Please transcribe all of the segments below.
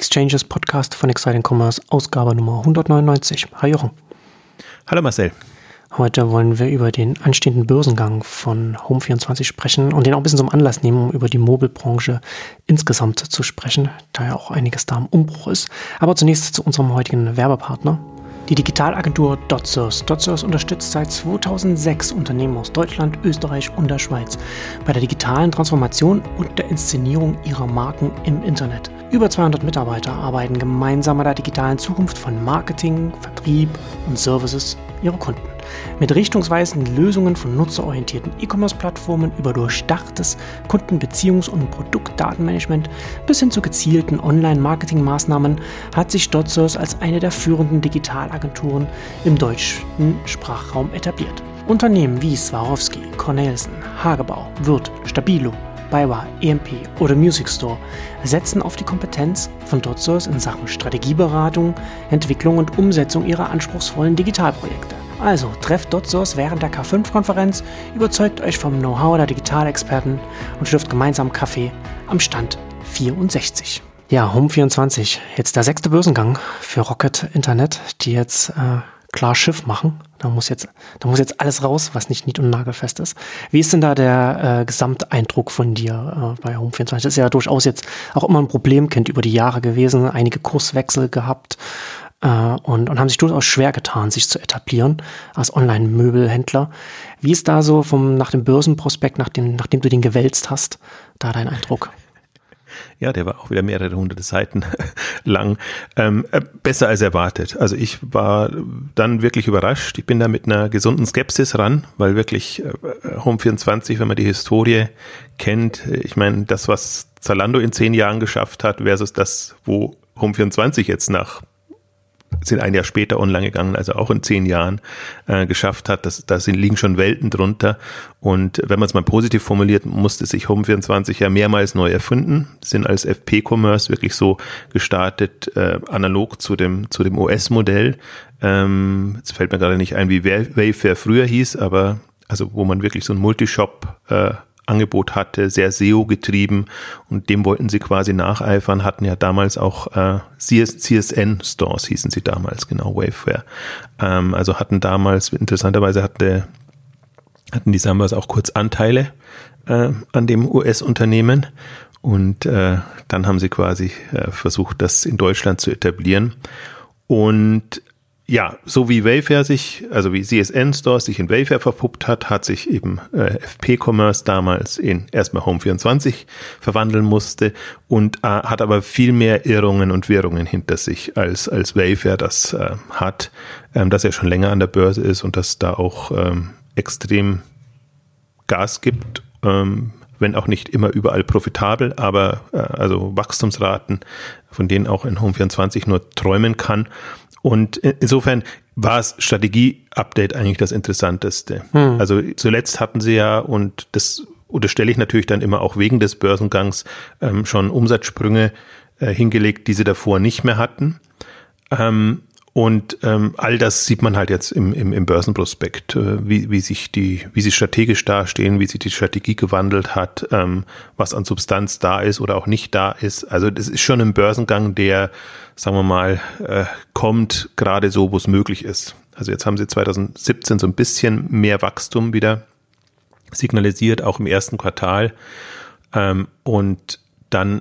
Exchanges Podcast von Exciting Commerce, Ausgabe Nummer 199. Hi Jochen. Hallo Marcel. Heute wollen wir über den anstehenden Börsengang von Home24 sprechen und den auch ein bisschen zum Anlass nehmen, um über die Mobilbranche insgesamt zu sprechen, da ja auch einiges da im Umbruch ist. Aber zunächst zu unserem heutigen Werbepartner. Die Digitalagentur DotSource. DotSource unterstützt seit 2006 Unternehmen aus Deutschland, Österreich und der Schweiz bei der digitalen Transformation und der Inszenierung ihrer Marken im Internet. Über 200 Mitarbeiter arbeiten gemeinsam an der digitalen Zukunft von Marketing, Vertrieb und Services ihrer Kunden. Mit richtungsweisenden Lösungen von nutzerorientierten E-Commerce-Plattformen über durchdachtes Kundenbeziehungs- und Produktdatenmanagement bis hin zu gezielten Online-Marketing-Maßnahmen hat sich DotSource als eine der führenden Digitalagenturen im deutschen Sprachraum etabliert. Unternehmen wie Swarovski, Cornelsen, Hagebau, Wirth, Stabilo, BayWa, EMP oder Music Store setzen auf die Kompetenz von DotSource in Sachen Strategieberatung, Entwicklung und Umsetzung ihrer anspruchsvollen Digitalprojekte. Also trefft DotSource während der K5-Konferenz, überzeugt euch vom Know-how der Digitalexperten und schlürft gemeinsam Kaffee am Stand 64. Ja, Home24, jetzt der sechste Börsengang für Rocket Internet, die jetzt äh, klar Schiff machen. Da muss jetzt, da muss jetzt alles raus, was nicht nied- und nagelfest ist. Wie ist denn da der äh, Gesamteindruck von dir äh, bei Home24? Das ist ja durchaus jetzt auch immer ein Problemkind über die Jahre gewesen, einige Kurswechsel gehabt äh, und, und haben sich durchaus schwer getan, sich zu etablieren als Online-Möbelhändler. Wie ist da so vom, nach dem Börsenprospekt, nachdem, nachdem du den gewälzt hast, da dein Eindruck? Ja, der war auch wieder mehrere hunderte Seiten lang. Ähm, äh, besser als erwartet. Also ich war dann wirklich überrascht. Ich bin da mit einer gesunden Skepsis ran, weil wirklich äh, Home24, wenn man die Historie kennt, ich meine, das, was Zalando in zehn Jahren geschafft hat, versus das, wo Home24 jetzt nach sind ein Jahr später online gegangen, also auch in zehn Jahren äh, geschafft hat. Das, da sind, liegen schon Welten drunter. Und wenn man es mal positiv formuliert, musste sich Home24 ja mehrmals neu erfinden, sind als FP-Commerce wirklich so gestartet, äh, analog zu dem, zu dem OS-Modell. Ähm, jetzt fällt mir gerade nicht ein, wie Wayfair früher hieß, aber also wo man wirklich so ein Multishop äh, Angebot hatte, sehr SEO getrieben und dem wollten sie quasi nacheifern, hatten ja damals auch äh, CS, CSN Stores hießen sie damals, genau, Waveware. Ähm, also hatten damals, interessanterweise hatte, hatten die Sambas auch kurz Anteile äh, an dem US-Unternehmen und äh, dann haben sie quasi äh, versucht, das in Deutschland zu etablieren. Und ja, so wie Wayfair sich, also wie CSN Stores sich in Wayfair verpuppt hat, hat sich eben äh, FP Commerce damals in erstmal Home24 verwandeln musste und äh, hat aber viel mehr Irrungen und Wirrungen hinter sich als als Wayfair das äh, hat, ähm, dass er schon länger an der Börse ist und dass da auch ähm, extrem Gas gibt. Ähm, wenn auch nicht immer überall profitabel, aber äh, also Wachstumsraten, von denen auch ein Home24 nur träumen kann. Und insofern war es Strategie-Update eigentlich das Interessanteste. Hm. Also zuletzt hatten sie ja, und das unterstelle ich natürlich dann immer auch wegen des Börsengangs, ähm, schon Umsatzsprünge äh, hingelegt, die sie davor nicht mehr hatten. Ähm, und ähm, all das sieht man halt jetzt im, im, im Börsenprospekt, äh, wie, wie sich die, wie sie strategisch dastehen, wie sich die Strategie gewandelt hat, ähm, was an Substanz da ist oder auch nicht da ist. Also das ist schon ein Börsengang, der, sagen wir mal, äh, kommt gerade so, wo es möglich ist. Also jetzt haben sie 2017 so ein bisschen mehr Wachstum wieder signalisiert, auch im ersten Quartal. Ähm, und dann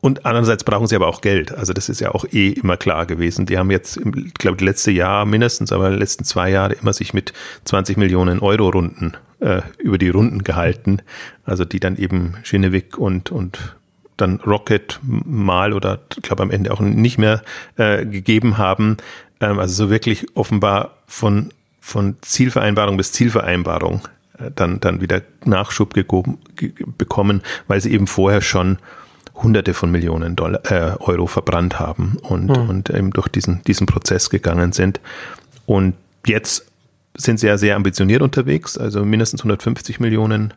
und andererseits brauchen sie aber auch Geld. Also das ist ja auch eh immer klar gewesen. Die haben jetzt, ich glaube, die letzte Jahr mindestens, aber die letzten zwei Jahre immer sich mit 20 Millionen Euro Runden äh, über die Runden gehalten. Also die dann eben Schinewig und, und dann Rocket mal oder ich glaube am Ende auch nicht mehr äh, gegeben haben. Ähm, also so wirklich offenbar von, von Zielvereinbarung bis Zielvereinbarung äh, dann, dann wieder Nachschub gegoben, ge bekommen, weil sie eben vorher schon Hunderte von Millionen Dollar, äh, Euro verbrannt haben und, mhm. und eben durch diesen, diesen Prozess gegangen sind. Und jetzt sind sie ja sehr ambitioniert unterwegs, also mindestens 150 Millionen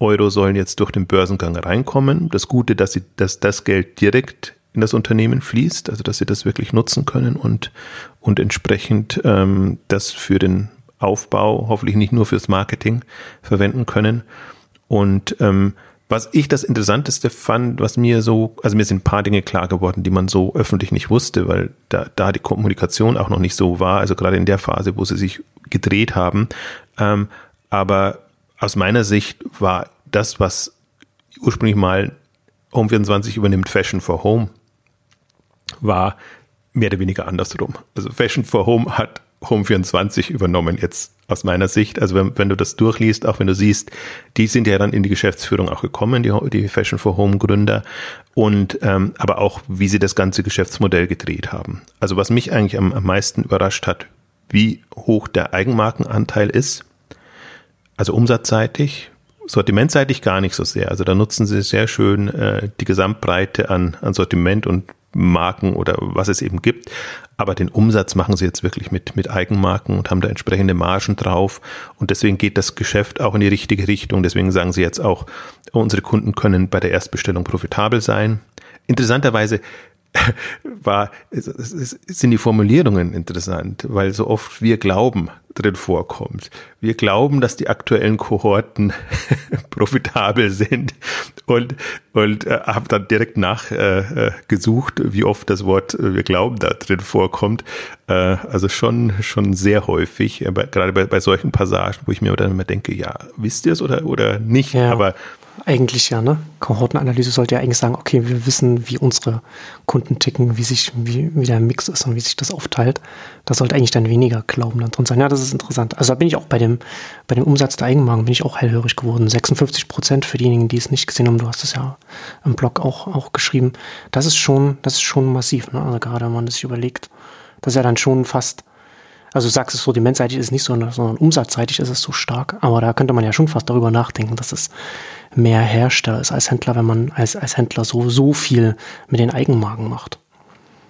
Euro sollen jetzt durch den Börsengang reinkommen. Das Gute, dass sie, dass das Geld direkt in das Unternehmen fließt, also dass sie das wirklich nutzen können und, und entsprechend ähm, das für den Aufbau, hoffentlich nicht nur fürs Marketing verwenden können. Und ähm, Was ich das Interessanteste fand, was mir so, also mir sind ein paar Dinge klar geworden, die man so öffentlich nicht wusste, weil da, da die Kommunikation auch noch nicht so war, also gerade in der Phase, wo sie sich gedreht haben. Ähm, aber aus meiner Sicht war das, was ursprünglich mal Home24 übernimmt, Fashion for Home, war mehr oder weniger andersrum. Also Fashion for Home hat Home24 übernommen jetzt aus meiner Sicht. Also wenn, wenn du das durchliest, auch wenn du siehst, die sind ja dann in die Geschäftsführung auch gekommen, die, die Fashion for Home Gründer und ähm, aber auch, wie sie das ganze Geschäftsmodell gedreht haben. Also was mich eigentlich am, am meisten überrascht hat, wie hoch der Eigenmarkenanteil ist, also umsatzseitig, sortimentseitig gar nicht so sehr. Also da nutzen sie sehr schön äh, die Gesamtbreite an, an Sortiment und Marken oder was es eben gibt. Aber den Umsatz machen sie jetzt wirklich mit, mit Eigenmarken und haben da entsprechende Margen drauf. Und deswegen geht das Geschäft auch in die richtige Richtung. Deswegen sagen sie jetzt auch, unsere Kunden können bei der Erstbestellung profitabel sein. Interessanterweise war, sind die Formulierungen interessant, weil so oft wir glauben drin vorkommt. Wir glauben, dass die aktuellen Kohorten profitabel sind und, und äh, habe dann direkt nachgesucht, äh, wie oft das Wort äh, wir glauben da drin vorkommt. Äh, also schon, schon sehr häufig, aber gerade bei, bei solchen Passagen, wo ich mir dann immer denke, ja, wisst ihr es oder, oder nicht? Ja. Aber eigentlich ja, ne? Kohortenanalyse sollte ja eigentlich sagen, okay, wir wissen, wie unsere Kunden ticken, wie sich, wie, wie der Mix ist und wie sich das aufteilt. Da sollte eigentlich dann weniger Glauben dann drin sein. Ja, das ist interessant. Also da bin ich auch bei dem, bei dem Umsatz der Eigenmarken bin ich auch hellhörig geworden. 56 Prozent für diejenigen, die es nicht gesehen haben. Du hast es ja im Blog auch, auch geschrieben. Das ist schon, das ist schon massiv, ne? Also gerade wenn man sich überlegt, das ist ja dann schon fast also du sagst es sortimentseitig ist nicht so, sondern umsatzseitig ist es so stark. Aber da könnte man ja schon fast darüber nachdenken, dass es mehr Hersteller ist als Händler, wenn man als, als Händler so, so viel mit den Eigenmarken macht.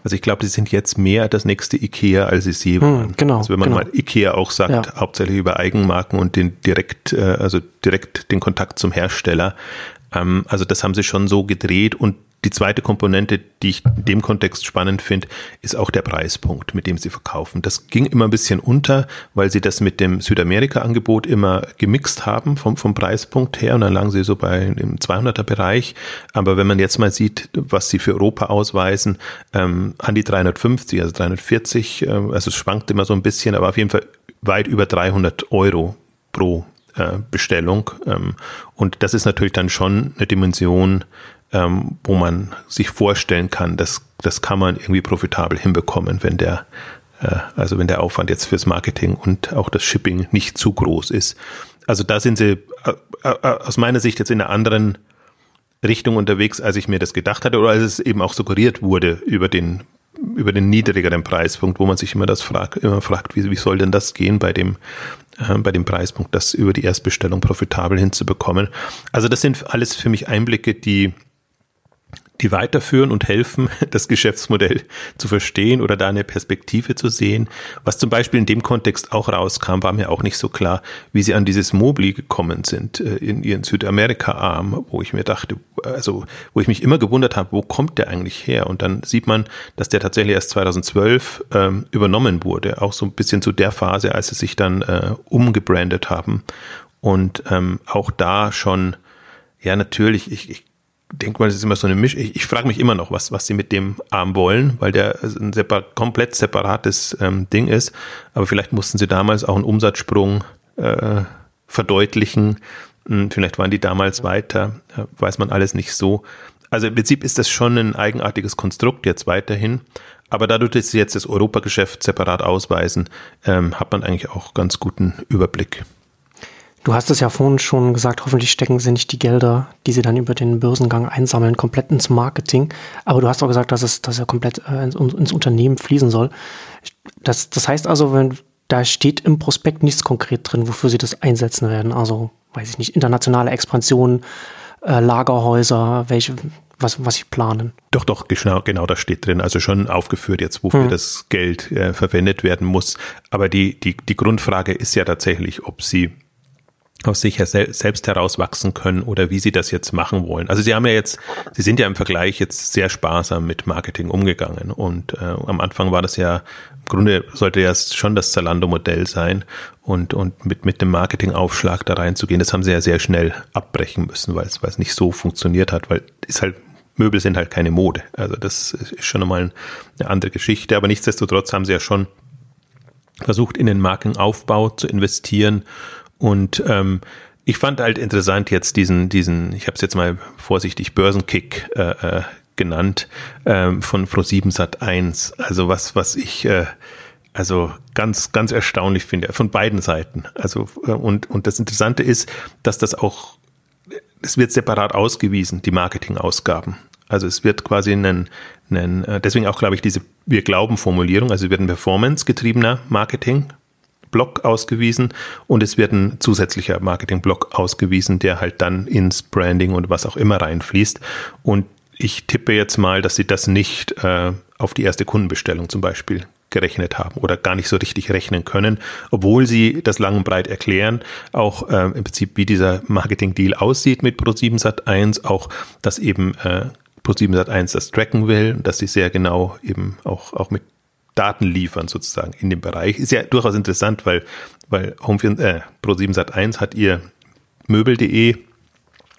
Also ich glaube, die sind jetzt mehr das nächste IKEA, als sie je hm, waren. Hm, genau. Also wenn man genau. mal IKEA auch sagt, ja. hauptsächlich über Eigenmarken und den direkt, äh, also direkt den Kontakt zum Hersteller. Ähm, also das haben sie schon so gedreht und die zweite Komponente, die ich in dem Kontext spannend finde, ist auch der Preispunkt, mit dem sie verkaufen. Das ging immer ein bisschen unter, weil sie das mit dem Südamerika-Angebot immer gemixt haben vom, vom Preispunkt her und dann lagen sie so bei im 200er Bereich. Aber wenn man jetzt mal sieht, was sie für Europa ausweisen, ähm, an die 350, also 340, äh, also es schwankt immer so ein bisschen, aber auf jeden Fall weit über 300 Euro pro äh, Bestellung. Ähm, und das ist natürlich dann schon eine Dimension, ähm, wo man sich vorstellen kann, dass das kann man irgendwie profitabel hinbekommen, wenn der äh, also wenn der Aufwand jetzt fürs Marketing und auch das Shipping nicht zu groß ist. Also da sind sie äh, äh, aus meiner Sicht jetzt in einer anderen Richtung unterwegs, als ich mir das gedacht hatte oder als es eben auch suggeriert wurde über den über den niedrigeren Preispunkt, wo man sich immer das fragt, immer fragt, wie, wie soll denn das gehen bei dem äh, bei dem Preispunkt, das über die Erstbestellung profitabel hinzubekommen. Also das sind alles für mich Einblicke, die die weiterführen und helfen, das Geschäftsmodell zu verstehen oder da eine Perspektive zu sehen. Was zum Beispiel in dem Kontext auch rauskam, war mir auch nicht so klar, wie sie an dieses Mobili gekommen sind äh, in ihren Südamerika-Arm, wo ich mir dachte, also wo ich mich immer gewundert habe, wo kommt der eigentlich her? Und dann sieht man, dass der tatsächlich erst 2012 ähm, übernommen wurde, auch so ein bisschen zu der Phase, als sie sich dann äh, umgebrandet haben und ähm, auch da schon ja, natürlich, ich, ich denke mal, das ist immer so eine Misch. Ich, ich frage mich immer noch, was, was sie mit dem Arm wollen, weil der ein separ komplett separates ähm, Ding ist. Aber vielleicht mussten sie damals auch einen Umsatzsprung äh, verdeutlichen. Hm, vielleicht waren die damals weiter, äh, weiß man alles nicht so. Also im Prinzip ist das schon ein eigenartiges Konstrukt jetzt weiterhin. Aber dadurch, dass sie jetzt das Europageschäft separat ausweisen, ähm, hat man eigentlich auch ganz guten Überblick. Du hast es ja vorhin schon gesagt, hoffentlich stecken sie nicht die Gelder, die sie dann über den Börsengang einsammeln, komplett ins Marketing. Aber du hast auch gesagt, dass es, dass er komplett äh, ins, ins, Unternehmen fließen soll. Das, das heißt also, wenn da steht im Prospekt nichts konkret drin, wofür sie das einsetzen werden. Also, weiß ich nicht, internationale Expansion, äh, Lagerhäuser, welche, was, was sie planen. Doch, doch, genau, genau das steht drin. Also schon aufgeführt jetzt, wofür hm. das Geld äh, verwendet werden muss. Aber die, die, die Grundfrage ist ja tatsächlich, ob sie aus sich selbst herauswachsen können oder wie sie das jetzt machen wollen. Also sie haben ja jetzt, sie sind ja im Vergleich jetzt sehr sparsam mit Marketing umgegangen und äh, am Anfang war das ja, im Grunde sollte ja schon das Zalando-Modell sein und, und mit, mit dem Marketingaufschlag da reinzugehen, das haben sie ja sehr schnell abbrechen müssen, weil es, weil es nicht so funktioniert hat, weil ist halt Möbel sind halt keine Mode. Also das ist schon nochmal eine andere Geschichte, aber nichtsdestotrotz haben sie ja schon versucht, in den Markenaufbau zu investieren und ähm, ich fand halt interessant jetzt diesen, diesen, ich habe es jetzt mal vorsichtig Börsenkick äh, äh, genannt, ähm, von Pro7 Sat 1. Also was, was ich äh, also ganz, ganz erstaunlich finde, von beiden Seiten. Also, äh, und, und das Interessante ist, dass das auch, es wird separat ausgewiesen, die Marketingausgaben. Also es wird quasi ein, ein äh, deswegen auch, glaube ich, diese Wir glauben Formulierung, also wird ein performance-getriebener Marketing Block ausgewiesen und es wird ein zusätzlicher Marketing-Block ausgewiesen, der halt dann ins Branding und was auch immer reinfließt. Und ich tippe jetzt mal, dass sie das nicht äh, auf die erste Kundenbestellung zum Beispiel gerechnet haben oder gar nicht so richtig rechnen können, obwohl sie das lang und breit erklären, auch äh, im Prinzip wie dieser Marketing-Deal aussieht mit Pro7 Sat1, auch dass eben äh, Pro7 Sat1 das tracken will, dass sie sehr genau eben auch, auch mit Daten liefern sozusagen in dem Bereich. Ist ja durchaus interessant, weil, weil Home 4, äh, Pro7 Sat1 hat ihr Möbel.de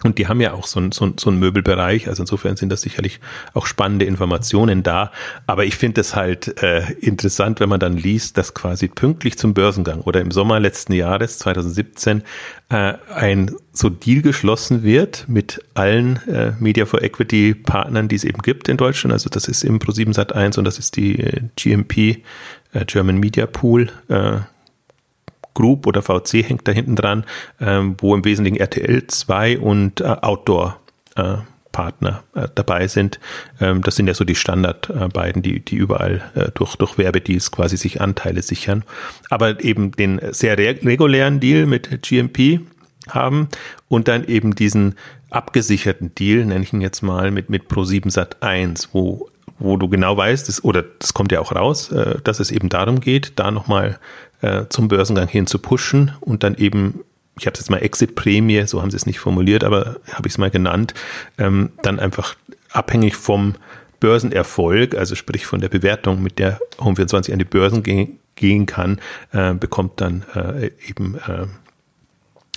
und die haben ja auch so ein, so, so ein Möbelbereich, also insofern sind das sicherlich auch spannende Informationen da. Aber ich finde es halt äh, interessant, wenn man dann liest, dass quasi pünktlich zum Börsengang oder im Sommer letzten Jahres, 2017, äh, ein so Deal geschlossen wird mit allen äh, Media for Equity Partnern, die es eben gibt in Deutschland. Also das ist im Pro7 Sat1 und das ist die äh, GMP, äh, German Media Pool, äh, Group oder VC hängt da hinten dran, ähm, wo im Wesentlichen RTL 2 und äh, Outdoor äh, Partner äh, dabei sind. Ähm, das sind ja so die Standard äh, beiden, die, die überall äh, durch, durch Werbedeals quasi sich Anteile sichern. Aber eben den sehr regulären Deal mit GMP haben und dann eben diesen abgesicherten Deal, nenne ich ihn jetzt mal, mit, mit Pro7 Sat 1, wo wo du genau weißt, das, oder das kommt ja auch raus, äh, dass es eben darum geht, da nochmal äh, zum Börsengang hin zu pushen und dann eben, ich habe es jetzt mal Exit-Prämie, so haben sie es nicht formuliert, aber habe ich es mal genannt, ähm, dann einfach abhängig vom Börsenerfolg, also sprich von der Bewertung, mit der Home24 an die Börsen gehen, gehen kann, äh, bekommt dann äh, eben äh,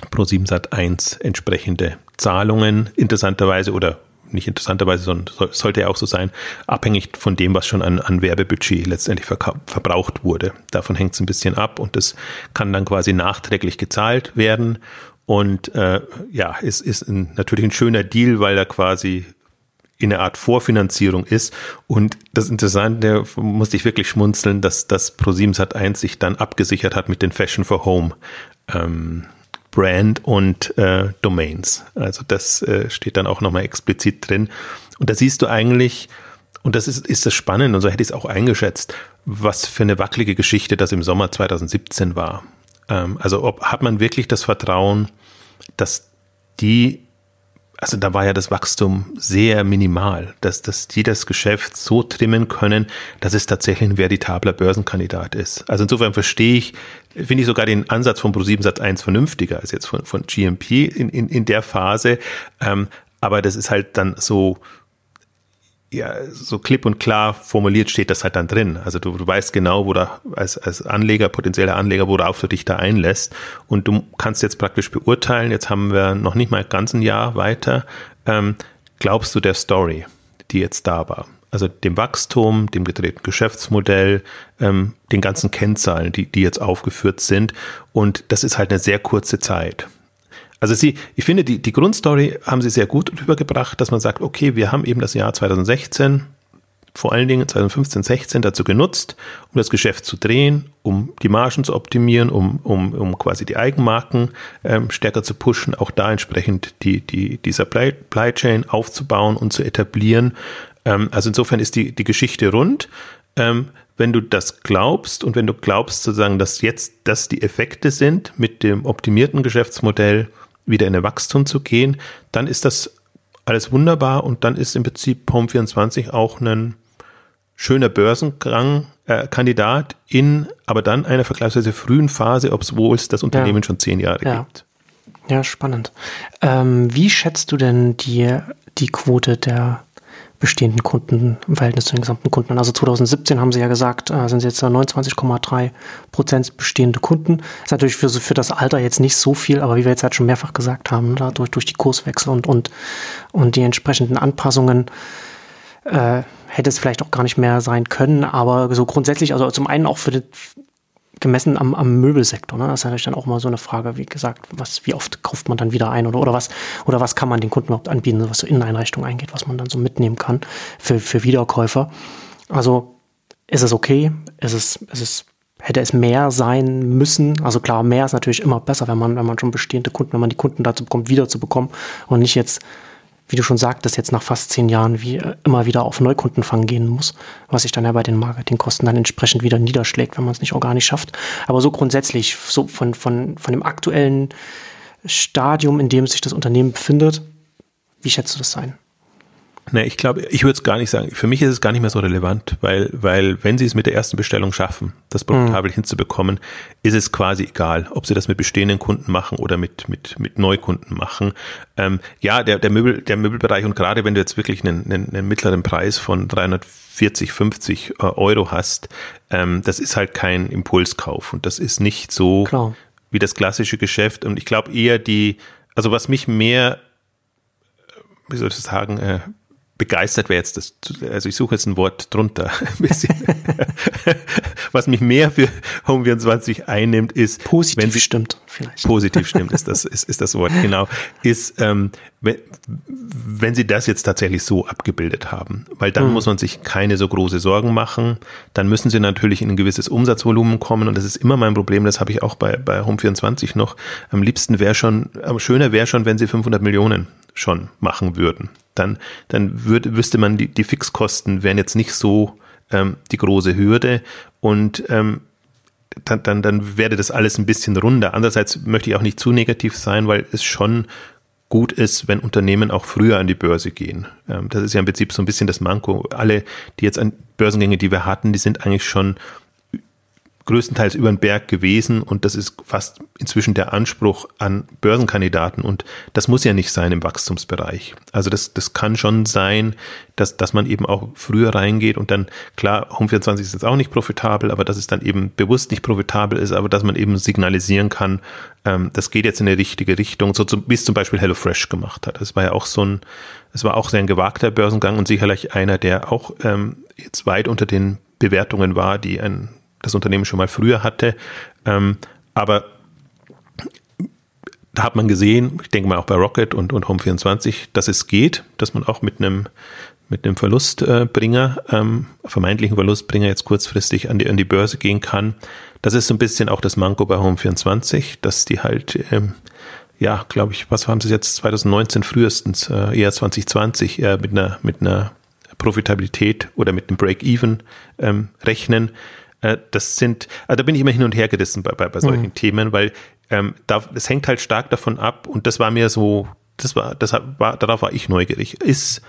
Pro7 Sat 1 entsprechende Zahlungen, interessanterweise oder nicht interessanterweise, sondern sollte ja auch so sein, abhängig von dem, was schon an, an Werbebudget letztendlich verbraucht wurde. Davon hängt es ein bisschen ab und das kann dann quasi nachträglich gezahlt werden. Und äh, ja, es ist ein, natürlich ein schöner Deal, weil er quasi in einer Art Vorfinanzierung ist. Und das Interessante, musste ich wirklich schmunzeln, dass das ProSieben Sat1 sich dann abgesichert hat mit den Fashion for Home ähm, Brand und äh, Domains. Also das äh, steht dann auch nochmal explizit drin. Und da siehst du eigentlich, und das ist, ist das spannend, und so hätte ich es auch eingeschätzt, was für eine wackelige Geschichte das im Sommer 2017 war. Ähm, also ob, hat man wirklich das Vertrauen, dass die also da war ja das Wachstum sehr minimal, dass, dass die das Geschäft so trimmen können, dass es tatsächlich ein veritabler Börsenkandidat ist. Also insofern verstehe ich, finde ich sogar den Ansatz von Pro7 Satz 1 vernünftiger als jetzt von, von GMP in, in, in der Phase. Ähm, aber das ist halt dann so, ja, so klipp und klar formuliert steht das halt dann drin. Also du, du weißt genau, wo da als, als Anleger, potenzieller Anleger, worauf du dich da einlässt. Und du kannst jetzt praktisch beurteilen, jetzt haben wir noch nicht mal ganz ein Jahr weiter, ähm, glaubst du der Story, die jetzt da war? Also dem Wachstum, dem gedrehten Geschäftsmodell, ähm, den ganzen Kennzahlen, die, die jetzt aufgeführt sind. Und das ist halt eine sehr kurze Zeit. Also sie, ich finde, die, die Grundstory haben sie sehr gut rübergebracht, dass man sagt, okay, wir haben eben das Jahr 2016, vor allen Dingen 2015, 16 dazu genutzt, um das Geschäft zu drehen, um die Margen zu optimieren, um, um, um quasi die Eigenmarken ähm, stärker zu pushen, auch da entsprechend die, die, die Supply, Chain aufzubauen und zu etablieren. Ähm, also insofern ist die, die Geschichte rund. Ähm, wenn du das glaubst und wenn du glaubst sozusagen, dass jetzt das die Effekte sind mit dem optimierten Geschäftsmodell, wieder in ein Wachstum zu gehen, dann ist das alles wunderbar und dann ist im Prinzip Home24 auch ein schöner Börsengang-Kandidat äh, in, aber dann einer vergleichsweise frühen Phase, obwohl es das Unternehmen ja. schon zehn Jahre ja. gibt. Ja, spannend. Ähm, wie schätzt du denn die, die Quote der bestehenden Kunden im Verhältnis zu den gesamten Kunden. Also 2017 haben sie ja gesagt, äh, sind sie jetzt 29,3 Prozent bestehende Kunden. Ist natürlich für, für das Alter jetzt nicht so viel, aber wie wir jetzt halt schon mehrfach gesagt haben, dadurch durch die Kurswechsel und, und, und die entsprechenden Anpassungen äh, hätte es vielleicht auch gar nicht mehr sein können. Aber so grundsätzlich, also zum einen auch für die, gemessen am, am Möbelsektor. Ne? Das ist natürlich dann auch mal so eine Frage, wie gesagt, was, wie oft kauft man dann wieder ein oder, oder was, oder was kann man den Kunden überhaupt anbieten, was so Inneneinrichtungen eingeht, was man dann so mitnehmen kann für, für Wiederkäufer. Also ist es okay, ist es, ist es, hätte es mehr sein müssen. Also klar, mehr ist natürlich immer besser, wenn man, wenn man schon bestehende Kunden, wenn man die Kunden dazu bekommt, wieder zu bekommen und nicht jetzt wie du schon sagtest, jetzt nach fast zehn Jahren wie äh, immer wieder auf Neukundenfang gehen muss, was sich dann ja bei den Marketingkosten dann entsprechend wieder niederschlägt, wenn man es nicht organisch schafft. Aber so grundsätzlich, so von, von, von dem aktuellen Stadium, in dem sich das Unternehmen befindet, wie schätzt du das sein? Ne, ich glaube, ich würde es gar nicht sagen. Für mich ist es gar nicht mehr so relevant, weil, weil wenn sie es mit der ersten Bestellung schaffen, das profitabel mhm. hinzubekommen, ist es quasi egal, ob sie das mit bestehenden Kunden machen oder mit, mit, mit Neukunden machen. Ähm, ja, der, der, Möbel, der Möbelbereich und gerade wenn du jetzt wirklich einen, einen, einen mittleren Preis von 340, 50 äh, Euro hast, ähm, das ist halt kein Impulskauf und das ist nicht so Klar. wie das klassische Geschäft. Und ich glaube eher die, also was mich mehr wie soll ich sagen, äh, begeistert wäre jetzt das, also ich suche jetzt ein Wort drunter, ein bisschen. Was mich mehr für Home24 einnimmt, ist, positiv wenn sie, stimmt, vielleicht. Positiv stimmt, ist das, ist, ist das Wort, genau, ist, ähm, wenn, wenn sie das jetzt tatsächlich so abgebildet haben, weil dann hm. muss man sich keine so große Sorgen machen, dann müssen sie natürlich in ein gewisses Umsatzvolumen kommen und das ist immer mein Problem, das habe ich auch bei, bei Home24 noch. Am liebsten wäre schon, am schöner wäre schon, wenn sie 500 Millionen schon machen würden. Dann, dann würde, wüsste man, die, die Fixkosten wären jetzt nicht so ähm, die große Hürde und ähm, dann, dann, dann wäre das alles ein bisschen runder. Andererseits möchte ich auch nicht zu negativ sein, weil es schon gut ist, wenn Unternehmen auch früher an die Börse gehen. Ähm, das ist ja im Prinzip so ein bisschen das Manko. Alle, die jetzt an Börsengänge, die wir hatten, die sind eigentlich schon größtenteils über den Berg gewesen und das ist fast inzwischen der Anspruch an Börsenkandidaten und das muss ja nicht sein im Wachstumsbereich. Also das, das kann schon sein, dass, dass man eben auch früher reingeht und dann, klar, Home24 ist jetzt auch nicht profitabel, aber dass es dann eben bewusst nicht profitabel ist, aber dass man eben signalisieren kann, ähm, das geht jetzt in die richtige Richtung, so zum, wie es zum Beispiel HelloFresh gemacht hat. Das war ja auch so ein, es war auch sehr ein gewagter Börsengang und sicherlich einer, der auch ähm, jetzt weit unter den Bewertungen war, die ein das Unternehmen schon mal früher hatte. Ähm, aber da hat man gesehen, ich denke mal auch bei Rocket und, und Home24, dass es geht, dass man auch mit einem mit einem Verlustbringer, ähm, vermeintlichen Verlustbringer jetzt kurzfristig an die, an die Börse gehen kann. Das ist so ein bisschen auch das Manko bei Home24, dass die halt, ähm, ja, glaube ich, was haben sie jetzt 2019 frühestens, äh, eher 2020, äh, mit einer, mit einer Profitabilität oder mit einem Break-Even ähm, rechnen. Äh, das sind, also da bin ich immer hin und her gerissen bei, bei, bei solchen mhm. Themen, weil ähm, da, es hängt halt stark davon ab und das war mir so, das war, das war, darauf war ich neugierig. Ist,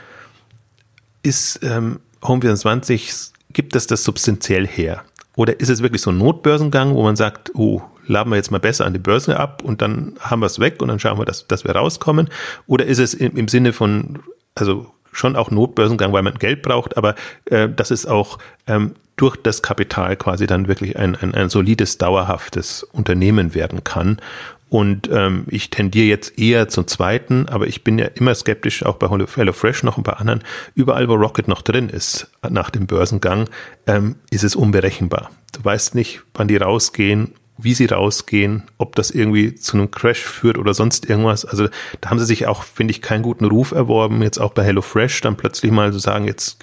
ist ähm, Home24, gibt es das substanziell her? Oder ist es wirklich so ein Notbörsengang, wo man sagt, oh, laden wir jetzt mal besser an die Börse ab und dann haben wir es weg und dann schauen wir, dass, dass wir rauskommen? Oder ist es im, im Sinne von, also schon auch Notbörsengang, weil man Geld braucht, aber äh, das ist auch ähm, durch das Kapital quasi dann wirklich ein, ein, ein solides, dauerhaftes Unternehmen werden kann. Und ähm, ich tendiere jetzt eher zum zweiten, aber ich bin ja immer skeptisch, auch bei HelloFresh noch und bei anderen. Überall, wo Rocket noch drin ist, nach dem Börsengang, ähm, ist es unberechenbar. Du weißt nicht, wann die rausgehen, wie sie rausgehen, ob das irgendwie zu einem Crash führt oder sonst irgendwas. Also da haben sie sich auch, finde ich, keinen guten Ruf erworben, jetzt auch bei HelloFresh dann plötzlich mal zu so sagen, jetzt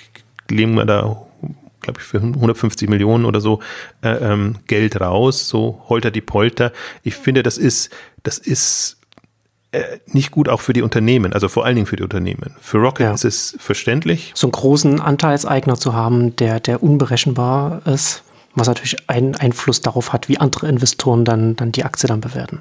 legen wir da glaube ich, für 150 Millionen oder so äh, ähm, Geld raus, so holter die Polter. Ich finde, das ist, das ist äh, nicht gut auch für die Unternehmen, also vor allen Dingen für die Unternehmen. Für Rocket ja. ist es verständlich. So einen großen Anteilseigner zu haben, der, der unberechenbar ist, was natürlich einen Einfluss darauf hat, wie andere Investoren dann, dann die Aktie dann bewerten.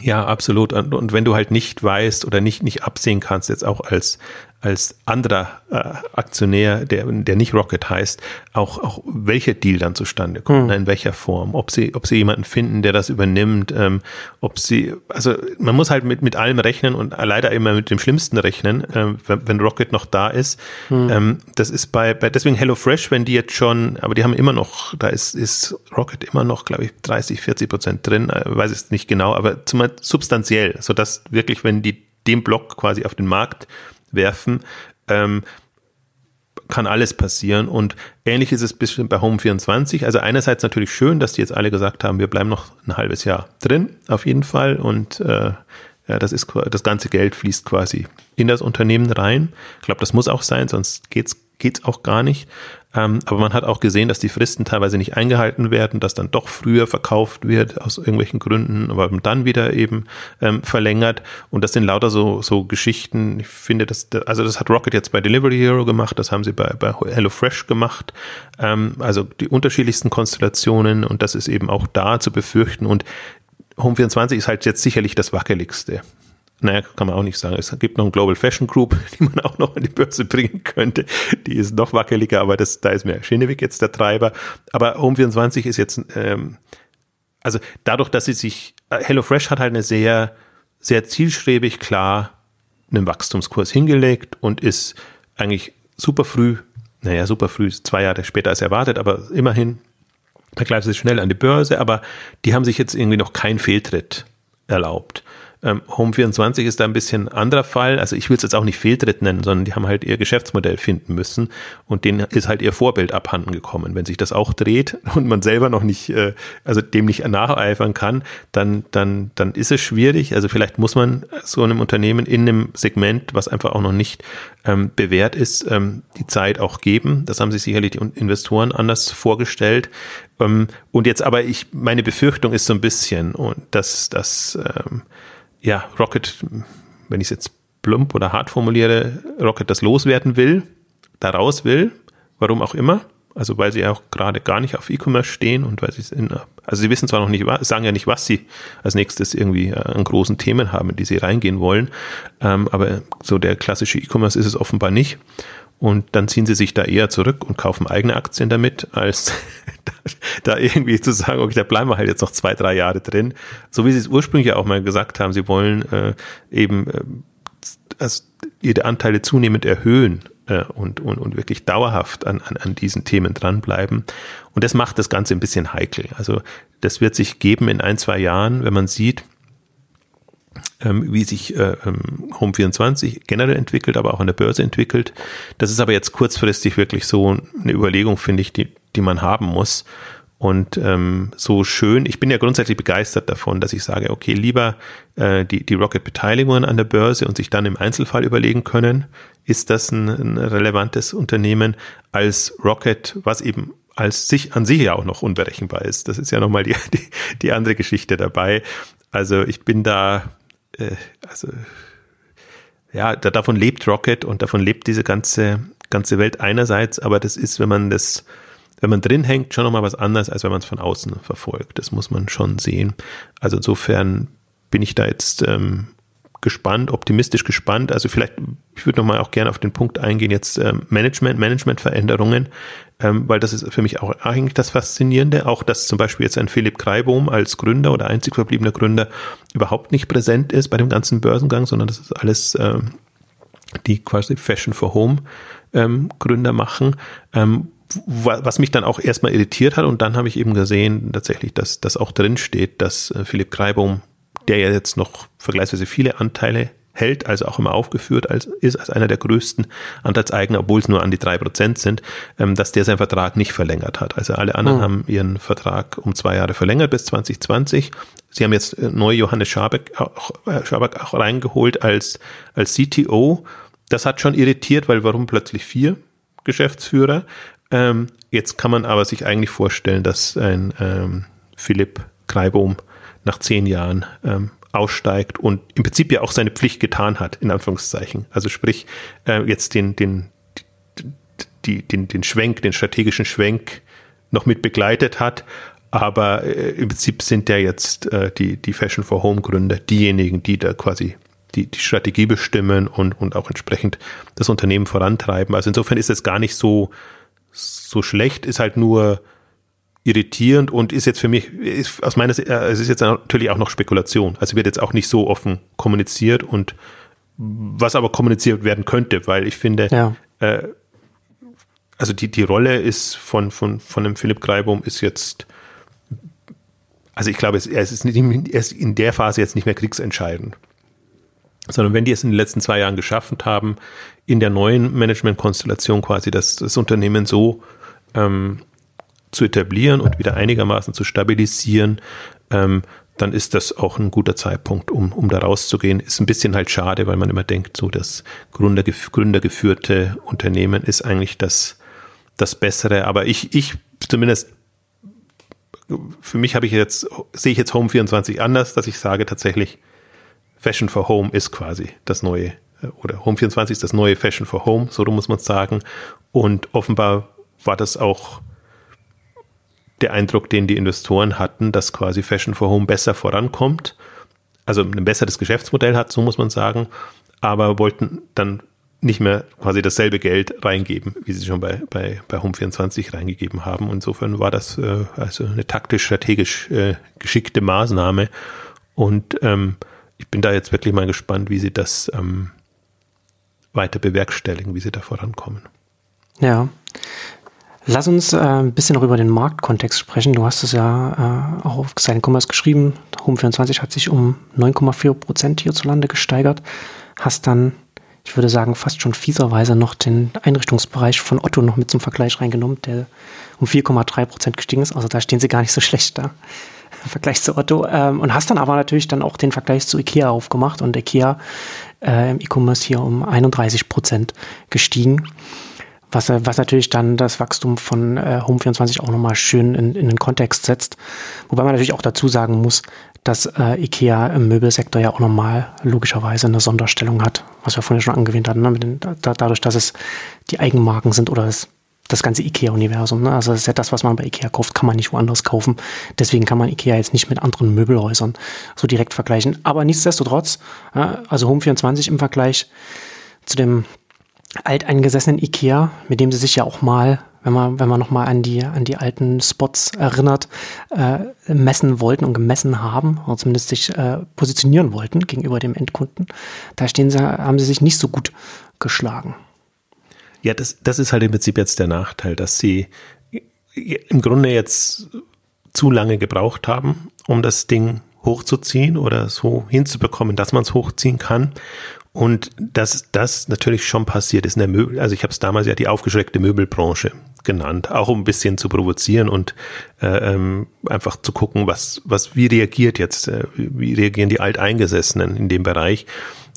Ja, absolut. Und, und wenn du halt nicht weißt oder nicht, nicht absehen kannst, jetzt auch als, als anderer äh, Aktionär, der, der nicht Rocket heißt, auch, auch welcher Deal dann zustande kommt, hm. in welcher Form, ob sie, ob sie jemanden finden, der das übernimmt, ähm, ob sie, also man muss halt mit, mit allem rechnen und leider immer mit dem Schlimmsten rechnen, ähm, wenn, wenn Rocket noch da ist. Hm. Ähm, das ist bei, bei deswegen HelloFresh, wenn die jetzt schon, aber die haben immer noch, da ist, ist Rocket immer noch, glaube ich, 30, 40 Prozent drin, äh, weiß ich nicht genau, aber zumal substanziell, sodass wirklich, wenn die den Block quasi auf den Markt werfen, ähm, kann alles passieren. Und ähnlich ist es ein bisschen bei Home24. Also einerseits natürlich schön, dass die jetzt alle gesagt haben, wir bleiben noch ein halbes Jahr drin, auf jeden Fall. Und äh, ja, das ist das ganze Geld fließt quasi in das Unternehmen rein. Ich glaube, das muss auch sein, sonst geht's geht's auch gar nicht. Ähm, aber man hat auch gesehen, dass die Fristen teilweise nicht eingehalten werden, dass dann doch früher verkauft wird aus irgendwelchen Gründen, aber dann wieder eben ähm, verlängert. Und das sind lauter so, so Geschichten. Ich finde, das, also das hat Rocket jetzt bei Delivery Hero gemacht, das haben sie bei, bei HelloFresh gemacht. Ähm, also die unterschiedlichsten Konstellationen und das ist eben auch da zu befürchten. Und Home24 ist halt jetzt sicherlich das wackeligste naja, kann man auch nicht sagen. Es gibt noch ein Global Fashion Group, die man auch noch an die Börse bringen könnte. Die ist noch wackeliger, aber das, da ist mir Schenewig jetzt der Treiber. Aber Home24 ist jetzt, ähm, also dadurch, dass sie sich, äh, HelloFresh hat halt eine sehr, sehr zielstrebig klar einen Wachstumskurs hingelegt und ist eigentlich super früh, naja, super früh, zwei Jahre später als erwartet, aber immerhin vergleichsweise schnell an die Börse, aber die haben sich jetzt irgendwie noch keinen Fehltritt erlaubt. Ähm, Home24 ist da ein bisschen anderer Fall. Also ich will es jetzt auch nicht Fehltritt nennen, sondern die haben halt ihr Geschäftsmodell finden müssen und denen ist halt ihr Vorbild abhanden gekommen. Wenn sich das auch dreht und man selber noch nicht, äh, also dem nicht nacheifern kann, dann, dann, dann ist es schwierig. Also vielleicht muss man so einem Unternehmen in einem Segment, was einfach auch noch nicht ähm, bewährt ist, ähm, die Zeit auch geben. Das haben sich sicherlich die Investoren anders vorgestellt. Ähm, und jetzt aber ich, meine Befürchtung ist so ein bisschen, und dass, dass ähm, ja, Rocket, wenn ich es jetzt plump oder hart formuliere, Rocket das loswerden will, da raus will, warum auch immer. Also weil sie auch gerade gar nicht auf E-Commerce stehen und weil sie es in, also sie wissen zwar noch nicht, sagen ja nicht, was sie als nächstes irgendwie äh, an großen Themen haben, in die sie reingehen wollen, ähm, aber so der klassische E-Commerce ist es offenbar nicht. Und dann ziehen sie sich da eher zurück und kaufen eigene Aktien damit, als da irgendwie zu sagen, okay, da bleiben wir halt jetzt noch zwei, drei Jahre drin. So wie sie es ursprünglich auch mal gesagt haben, sie wollen äh, eben äh, also ihre Anteile zunehmend erhöhen äh, und, und, und wirklich dauerhaft an, an, an diesen Themen dranbleiben. Und das macht das Ganze ein bisschen heikel. Also das wird sich geben in ein, zwei Jahren, wenn man sieht, wie sich äh, ähm, Home24 generell entwickelt, aber auch an der Börse entwickelt. Das ist aber jetzt kurzfristig wirklich so eine Überlegung, finde ich, die, die man haben muss. Und ähm, so schön, ich bin ja grundsätzlich begeistert davon, dass ich sage, okay, lieber äh, die, die Rocket-Beteiligungen an der Börse und sich dann im Einzelfall überlegen können, ist das ein, ein relevantes Unternehmen als Rocket, was eben als sich an sich ja auch noch unberechenbar ist. Das ist ja nochmal die, die, die andere Geschichte dabei. Also ich bin da äh, also ja, da, davon lebt Rocket und davon lebt diese ganze, ganze Welt einerseits, aber das ist, wenn man das, wenn man drin hängt, schon nochmal was anderes, als wenn man es von außen verfolgt. Das muss man schon sehen. Also insofern bin ich da jetzt ähm, gespannt, optimistisch gespannt. Also vielleicht, ich würde nochmal auch gerne auf den Punkt eingehen, jetzt ähm, Management, Managementveränderungen, ähm, weil das ist für mich auch eigentlich das Faszinierende, auch dass zum Beispiel jetzt ein Philipp Kreibohm als Gründer oder einzig verbliebener Gründer überhaupt nicht präsent ist bei dem ganzen Börsengang, sondern das ist alles ähm, die quasi Fashion for Home ähm, Gründer machen. Ähm, was mich dann auch erstmal irritiert hat und dann habe ich eben gesehen tatsächlich, dass das auch drin steht, dass äh, Philipp Kreibohm der ja jetzt noch vergleichsweise viele Anteile hält, also auch immer aufgeführt als, ist als einer der größten Anteilseigner, obwohl es nur an die drei Prozent sind, ähm, dass der seinen Vertrag nicht verlängert hat. Also alle anderen mhm. haben ihren Vertrag um zwei Jahre verlängert bis 2020. Sie haben jetzt äh, neu Johannes Schabeck auch, äh, Schabeck auch reingeholt als, als CTO. Das hat schon irritiert, weil warum plötzlich vier Geschäftsführer? Ähm, jetzt kann man aber sich eigentlich vorstellen, dass ein ähm, Philipp Kreibohm nach zehn Jahren ähm, aussteigt und im Prinzip ja auch seine Pflicht getan hat, in Anführungszeichen. Also sprich, äh, jetzt den, den, die, den, den Schwenk, den strategischen Schwenk noch mit begleitet hat. Aber äh, im Prinzip sind ja jetzt äh, die, die Fashion for Home Gründer diejenigen, die da quasi die, die Strategie bestimmen und, und auch entsprechend das Unternehmen vorantreiben. Also insofern ist es gar nicht so, so schlecht, ist halt nur irritierend und ist jetzt für mich, ist aus meiner Sicht, äh, es ist jetzt natürlich auch noch Spekulation. Also wird jetzt auch nicht so offen kommuniziert und was aber kommuniziert werden könnte, weil ich finde, ja. äh, also die, die Rolle ist von, von, von dem Philipp Greibum ist jetzt, also ich glaube, es, er, ist nicht, er ist in der Phase jetzt nicht mehr kriegsentscheidend. Sondern wenn die es in den letzten zwei Jahren geschaffen haben, in der neuen Management-Konstellation quasi das, das Unternehmen so ähm, zu etablieren und wieder einigermaßen zu stabilisieren, ähm, dann ist das auch ein guter Zeitpunkt, um, um da rauszugehen. Ist ein bisschen halt schade, weil man immer denkt, so das Gründer, gründergeführte Unternehmen ist eigentlich das, das Bessere. Aber ich, ich zumindest, für mich habe ich jetzt, sehe ich jetzt Home 24 anders, dass ich sage tatsächlich, Fashion for Home ist quasi das neue, oder Home 24 ist das neue Fashion for Home, so muss man sagen. Und offenbar war das auch der Eindruck, den die Investoren hatten, dass quasi Fashion for Home besser vorankommt, also ein besseres Geschäftsmodell hat, so muss man sagen, aber wollten dann nicht mehr quasi dasselbe Geld reingeben, wie sie schon bei, bei, bei Home24 reingegeben haben. Insofern war das äh, also eine taktisch-strategisch äh, geschickte Maßnahme. Und ähm, ich bin da jetzt wirklich mal gespannt, wie sie das ähm, weiter bewerkstelligen, wie sie da vorankommen. Ja. Lass uns äh, ein bisschen noch über den Marktkontext sprechen. Du hast es ja äh, auch auf Silent Commerce geschrieben. Home24 hat sich um 9,4 Prozent hierzulande gesteigert. Hast dann ich würde sagen, fast schon fieserweise noch den Einrichtungsbereich von Otto noch mit zum Vergleich reingenommen, der um 4,3 Prozent gestiegen ist. Also da stehen sie gar nicht so schlecht da im Vergleich zu Otto. Ähm, und hast dann aber natürlich dann auch den Vergleich zu Ikea aufgemacht und Ikea äh, im E-Commerce hier um 31 Prozent gestiegen. Was, was natürlich dann das Wachstum von äh, Home24 auch nochmal schön in, in den Kontext setzt. Wobei man natürlich auch dazu sagen muss, dass äh, IKEA im Möbelsektor ja auch nochmal logischerweise eine Sonderstellung hat, was wir vorhin schon angewähnt hatten, ne? den, da, dadurch, dass es die Eigenmarken sind oder das, das ganze IKEA-Universum. Ne? Also das ist ja das, was man bei IKEA kauft, kann man nicht woanders kaufen. Deswegen kann man IKEA jetzt nicht mit anderen Möbelhäusern so direkt vergleichen. Aber nichtsdestotrotz, ja, also Home24 im Vergleich zu dem alteingesessenen IKEA, mit dem sie sich ja auch mal wenn man, wenn man nochmal an die, an die alten Spots erinnert, äh, messen wollten und gemessen haben, oder zumindest sich äh, positionieren wollten gegenüber dem Endkunden, da stehen sie, haben sie sich nicht so gut geschlagen. Ja, das, das ist halt im Prinzip jetzt der Nachteil, dass sie im Grunde jetzt zu lange gebraucht haben, um das Ding hochzuziehen oder so hinzubekommen, dass man es hochziehen kann. Und dass das natürlich schon passiert ist in der Möbel, also ich habe es damals ja die aufgeschreckte Möbelbranche genannt, auch um ein bisschen zu provozieren und äh, ähm, einfach zu gucken, was, was, wie reagiert jetzt, äh, wie reagieren die Alteingesessenen in dem Bereich.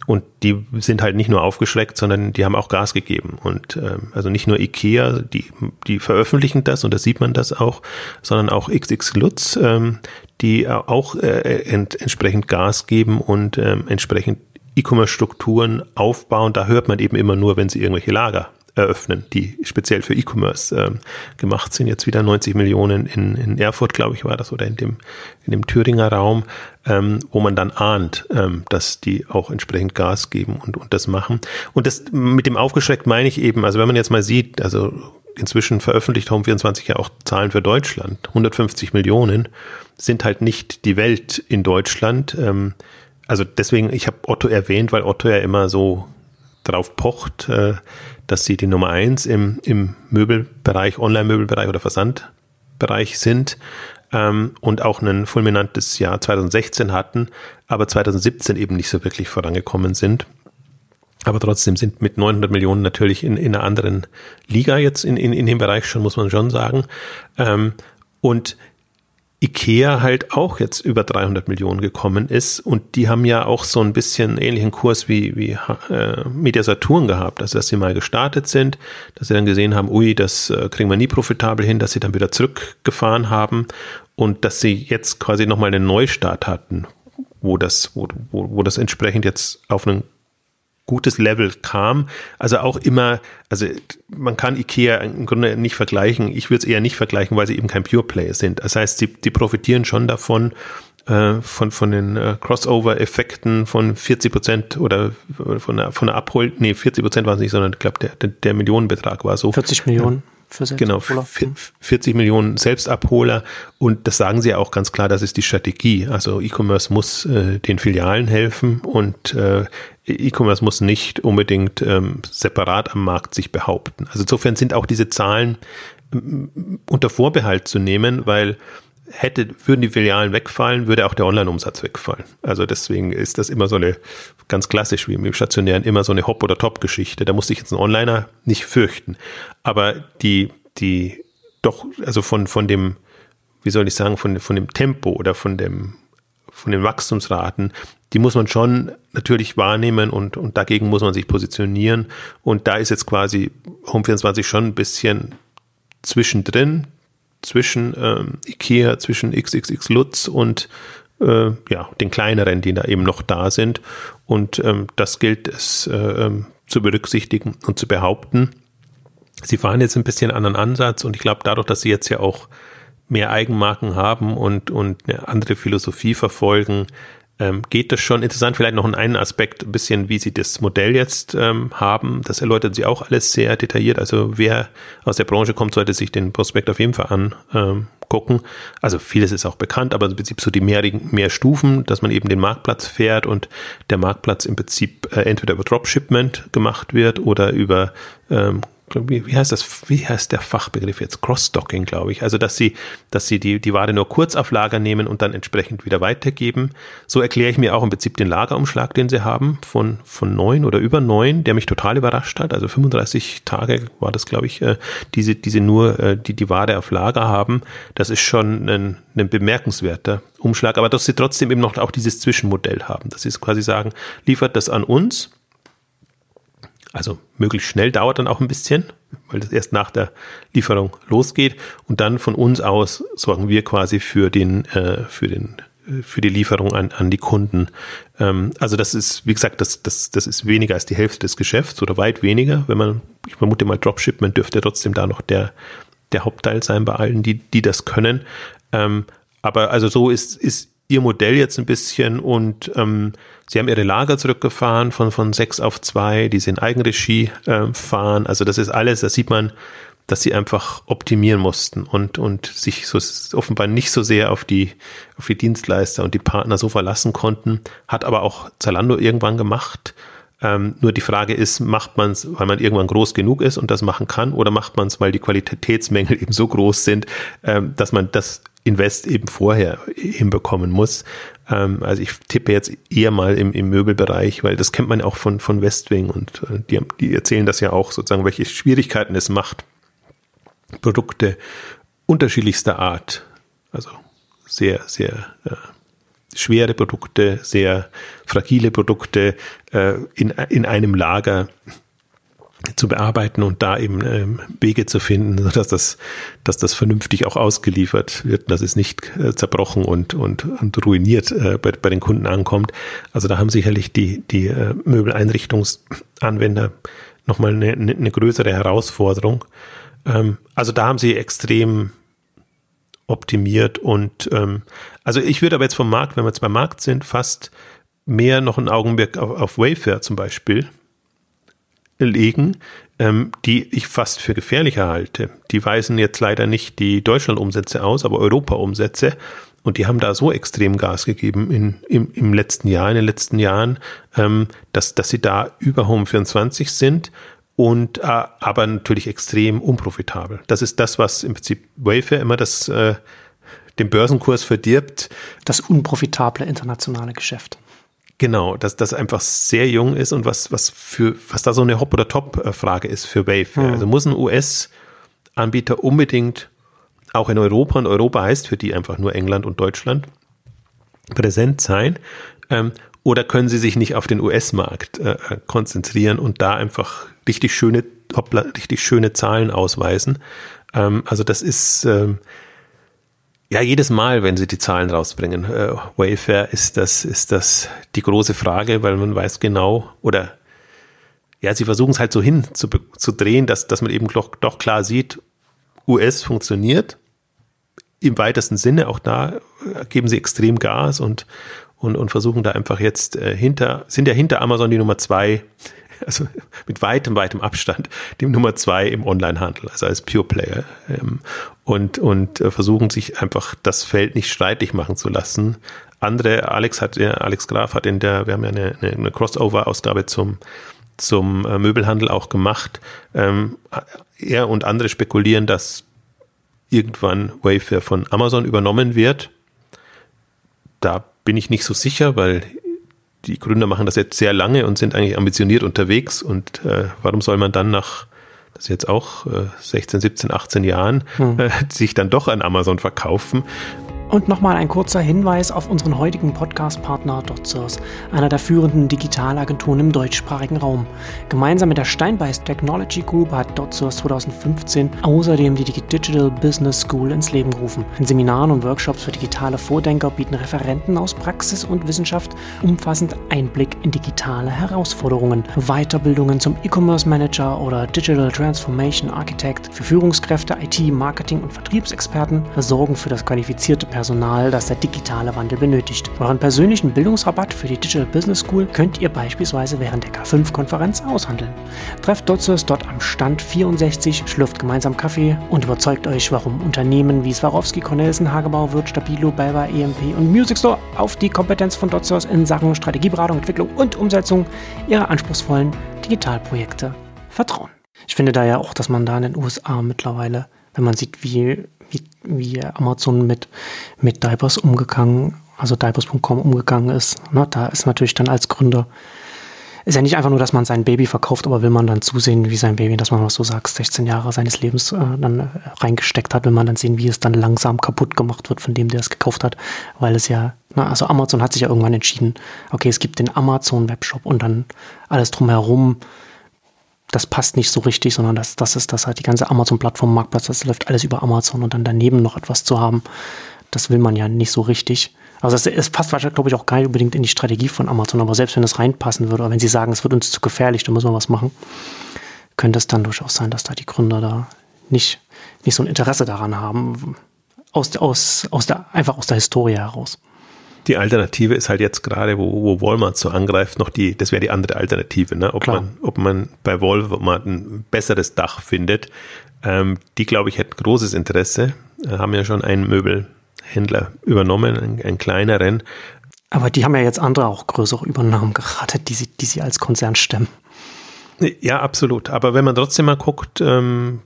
Und die sind halt nicht nur aufgeschreckt, sondern die haben auch Gas gegeben. Und ähm, also nicht nur IKEA, die, die veröffentlichen das und da sieht man das auch, sondern auch XX Lutz, ähm, die auch äh, ent, entsprechend Gas geben und ähm, entsprechend E-Commerce-Strukturen aufbauen, da hört man eben immer nur, wenn sie irgendwelche Lager eröffnen, die speziell für E-Commerce äh, gemacht sind. Jetzt wieder 90 Millionen in, in Erfurt, glaube ich, war das, oder in dem, in dem Thüringer Raum, ähm, wo man dann ahnt, ähm, dass die auch entsprechend Gas geben und, und das machen. Und das mit dem aufgeschreckt meine ich eben, also wenn man jetzt mal sieht, also inzwischen veröffentlicht Home24 ja auch Zahlen für Deutschland. 150 Millionen sind halt nicht die Welt in Deutschland. Ähm, also deswegen, ich habe Otto erwähnt, weil Otto ja immer so drauf pocht, äh, dass sie die Nummer eins im, im Möbelbereich, Online-Möbelbereich oder Versandbereich sind ähm, und auch ein fulminantes Jahr 2016 hatten, aber 2017 eben nicht so wirklich vorangekommen sind. Aber trotzdem sind mit 900 Millionen natürlich in, in einer anderen Liga jetzt in, in, in dem Bereich schon, muss man schon sagen. Ähm, und Ikea halt auch jetzt über 300 Millionen gekommen ist. Und die haben ja auch so ein bisschen ähnlichen Kurs wie, wie äh, Media Saturn gehabt, also dass sie mal gestartet sind, dass sie dann gesehen haben, ui, das äh, kriegen wir nie profitabel hin, dass sie dann wieder zurückgefahren haben. Und dass sie jetzt quasi nochmal einen Neustart hatten, wo das, wo, wo, wo das entsprechend jetzt auf einen gutes Level kam. Also auch immer, also man kann Ikea im Grunde nicht vergleichen. Ich würde es eher nicht vergleichen, weil sie eben kein Pure Player sind. Das heißt, sie, die profitieren schon davon, äh, von, von den äh, Crossover-Effekten von 40 Prozent oder von der, von der Abhol, nee, 40 Prozent war es nicht, sondern ich glaube, der, der, der, Millionenbetrag war so. 40 Millionen. Für genau, 40 Millionen Selbstabholer und das sagen sie ja auch ganz klar, das ist die Strategie. Also E-Commerce muss äh, den Filialen helfen und äh, E-Commerce muss nicht unbedingt ähm, separat am Markt sich behaupten. Also insofern sind auch diese Zahlen unter Vorbehalt zu nehmen, weil hätte, würden die Filialen wegfallen, würde auch der Online-Umsatz wegfallen. Also deswegen ist das immer so eine, ganz klassisch wie im Stationären, immer so eine Hop- oder Top-Geschichte. Da muss sich jetzt ein Onliner nicht fürchten. Aber die, die, doch, also von, von dem, wie soll ich sagen, von, von dem Tempo oder von dem, von den Wachstumsraten, die muss man schon natürlich wahrnehmen und, und dagegen muss man sich positionieren. Und da ist jetzt quasi Home24 schon ein bisschen zwischendrin, zwischen ähm, IKEA, zwischen XXX Lutz und äh, ja, den kleineren, die da eben noch da sind. Und ähm, das gilt es äh, ähm, zu berücksichtigen und zu behaupten. Sie fahren jetzt ein bisschen anderen Ansatz und ich glaube, dadurch, dass sie jetzt ja auch mehr Eigenmarken haben und, und eine andere Philosophie verfolgen, ähm, geht das schon. Interessant vielleicht noch in einen Aspekt, ein bisschen, wie Sie das Modell jetzt ähm, haben. Das erläutert Sie auch alles sehr detailliert. Also wer aus der Branche kommt, sollte sich den Prospekt auf jeden Fall angucken. Ähm, also vieles ist auch bekannt, aber im Prinzip so die mehreren, mehr Stufen, dass man eben den Marktplatz fährt und der Marktplatz im Prinzip äh, entweder über Dropshipment gemacht wird oder über ähm, wie, wie heißt das, wie heißt der Fachbegriff jetzt? Cross-Stocking, glaube ich. Also, dass sie, dass sie die, die Ware nur kurz auf Lager nehmen und dann entsprechend wieder weitergeben. So erkläre ich mir auch im Prinzip den Lagerumschlag, den sie haben, von, von neun oder über neun, der mich total überrascht hat. Also 35 Tage war das, glaube ich, äh, diese, diese nur, äh, die die Ware auf Lager haben. Das ist schon ein, ein bemerkenswerter Umschlag. Aber dass sie trotzdem eben noch auch dieses Zwischenmodell haben. Dass sie quasi sagen, liefert das an uns also möglichst schnell dauert dann auch ein bisschen, weil das erst nach der Lieferung losgeht. Und dann von uns aus sorgen wir quasi für den, äh, für den, äh, für die Lieferung an, an die Kunden. Ähm, also das ist, wie gesagt, das, das, das ist weniger als die Hälfte des Geschäfts oder weit weniger. Wenn man, ich vermute mal, Dropshipment dürfte trotzdem da noch der, der Hauptteil sein bei allen, die, die das können. Ähm, aber also so ist, ist ihr Modell jetzt ein bisschen und ähm, Sie haben ihre Lager zurückgefahren von, von sechs auf zwei, die sie in Eigenregie äh, fahren. Also das ist alles, da sieht man, dass sie einfach optimieren mussten und, und sich so offenbar nicht so sehr auf die, auf die Dienstleister und die Partner so verlassen konnten. Hat aber auch Zalando irgendwann gemacht. Ähm, nur die Frage ist, macht man es, weil man irgendwann groß genug ist und das machen kann, oder macht man es, weil die Qualitätsmängel eben so groß sind, ähm, dass man das Invest eben vorher hinbekommen muss. Ähm, also ich tippe jetzt eher mal im, im Möbelbereich, weil das kennt man auch von, von Westwing und äh, die, die erzählen das ja auch sozusagen, welche Schwierigkeiten es macht, Produkte unterschiedlichster Art, also sehr, sehr äh, schwere Produkte, sehr fragile Produkte äh, in, in einem Lager zu bearbeiten und da eben ähm, Wege zu finden, dass das, dass das vernünftig auch ausgeliefert wird, dass es nicht äh, zerbrochen und, und, und ruiniert äh, bei, bei den Kunden ankommt. Also da haben sicherlich die, die äh, Möbeleinrichtungsanwender nochmal eine, eine größere Herausforderung. Ähm, also da haben sie extrem optimiert und ähm, also ich würde aber jetzt vom Markt, wenn wir jetzt beim Markt sind, fast mehr noch einen Augenblick auf, auf Wayfair zum Beispiel legen, ähm, die ich fast für gefährlicher halte. Die weisen jetzt leider nicht die Deutschland-Umsätze aus, aber Europa-Umsätze. Und die haben da so extrem Gas gegeben in, im, im letzten Jahr, in den letzten Jahren, ähm, dass, dass sie da über Home 24 sind und äh, aber natürlich extrem unprofitabel. Das ist das, was im Prinzip Wayfair immer das äh, den Börsenkurs verdirbt. Das unprofitable internationale Geschäft. Genau, dass das einfach sehr jung ist und was, was für, was da so eine Hop- oder Top-Frage ist für Wayfair. Hm. Also muss ein US-Anbieter unbedingt auch in Europa, und Europa heißt für die einfach nur England und Deutschland, präsent sein? Ähm, oder können sie sich nicht auf den US-Markt äh, konzentrieren und da einfach richtig schöne, hoppla, richtig schöne Zahlen ausweisen? Ähm, also das ist, ähm, ja, jedes Mal, wenn sie die Zahlen rausbringen, äh, Wayfair ist das, ist das die große Frage, weil man weiß genau, oder ja, sie versuchen es halt so hin zu, drehen, dass, dass man eben doch, doch klar sieht, US funktioniert. im weitesten Sinne, auch da geben sie extrem Gas und, und, und versuchen da einfach jetzt äh, hinter, sind ja hinter Amazon die Nummer zwei, also mit weitem, weitem Abstand, die Nummer zwei im Onlinehandel, also als Pure Player. Ähm, und, und äh, versuchen sich einfach das Feld nicht streitig machen zu lassen. Andere, Alex hat, ja, Alex Graf hat in der, wir haben ja eine, eine, eine Crossover-Ausgabe zum, zum äh, Möbelhandel auch gemacht. Ähm, er und andere spekulieren, dass irgendwann Wayfair von Amazon übernommen wird. Da bin ich nicht so sicher, weil die Gründer machen das jetzt sehr lange und sind eigentlich ambitioniert unterwegs. Und äh, warum soll man dann nach, ist jetzt auch äh, 16, 17, 18 Jahren, hm. äh, sich dann doch an Amazon verkaufen? Und nochmal ein kurzer Hinweis auf unseren heutigen Podcast-Partner DotSource, einer der führenden Digitalagenturen im deutschsprachigen Raum. Gemeinsam mit der Steinbeiß Technology Group hat DotSource 2015 außerdem die Digital Business School ins Leben gerufen. In Seminaren und Workshops für digitale Vordenker bieten Referenten aus Praxis und Wissenschaft umfassend Einblick in digitale Herausforderungen. Weiterbildungen zum E-Commerce Manager oder Digital Transformation Architect für Führungskräfte, IT, Marketing und Vertriebsexperten sorgen für das qualifizierte Personal Personal, das der digitale Wandel benötigt. Euren persönlichen Bildungsrabatt für die Digital Business School könnt ihr beispielsweise während der K5-Konferenz aushandeln. Trefft Dotzers dort am Stand 64, schlürft gemeinsam Kaffee und überzeugt euch, warum Unternehmen wie Swarovski, Cornelsen, Hagebau, Wirt, Stabilo, Belva, EMP und Music Store auf die Kompetenz von Dotzers in Sachen Strategieberatung, Entwicklung und Umsetzung ihrer anspruchsvollen Digitalprojekte vertrauen. Ich finde da ja auch, dass man da in den USA mittlerweile, wenn man sieht, wie wie, wie Amazon mit, mit Diapers umgegangen, also Diapers.com umgegangen ist. Ne? Da ist natürlich dann als Gründer, ist ja nicht einfach nur, dass man sein Baby verkauft, aber will man dann zusehen, wie sein Baby, dass man, was du sagst, 16 Jahre seines Lebens äh, dann äh, reingesteckt hat, will man dann sehen, wie es dann langsam kaputt gemacht wird von dem, der es gekauft hat, weil es ja, na, also Amazon hat sich ja irgendwann entschieden, okay, es gibt den Amazon Webshop und dann alles drumherum das passt nicht so richtig, sondern das, das ist das halt die ganze Amazon-Plattform, Marktplatz, das läuft alles über Amazon und dann daneben noch etwas zu haben, das will man ja nicht so richtig. Also es, es passt wahrscheinlich, glaube ich, auch gar nicht unbedingt in die Strategie von Amazon, aber selbst wenn es reinpassen würde, oder wenn sie sagen, es wird uns zu gefährlich, da müssen wir was machen, könnte es dann durchaus sein, dass da die Gründer da nicht, nicht so ein Interesse daran haben, aus, aus, aus der, einfach aus der Historie heraus. Die Alternative ist halt jetzt gerade, wo, wo Walmart so angreift, noch die, das wäre die andere Alternative, ne? ob, man, ob man bei Walmart ein besseres Dach findet. Ähm, die, glaube ich, hätten großes Interesse, äh, haben ja schon einen Möbelhändler übernommen, einen, einen kleineren. Aber die haben ja jetzt andere auch größere Übernahmen geratet, die sie, die sie als Konzern stemmen. Ja, absolut. Aber wenn man trotzdem mal guckt, ähm,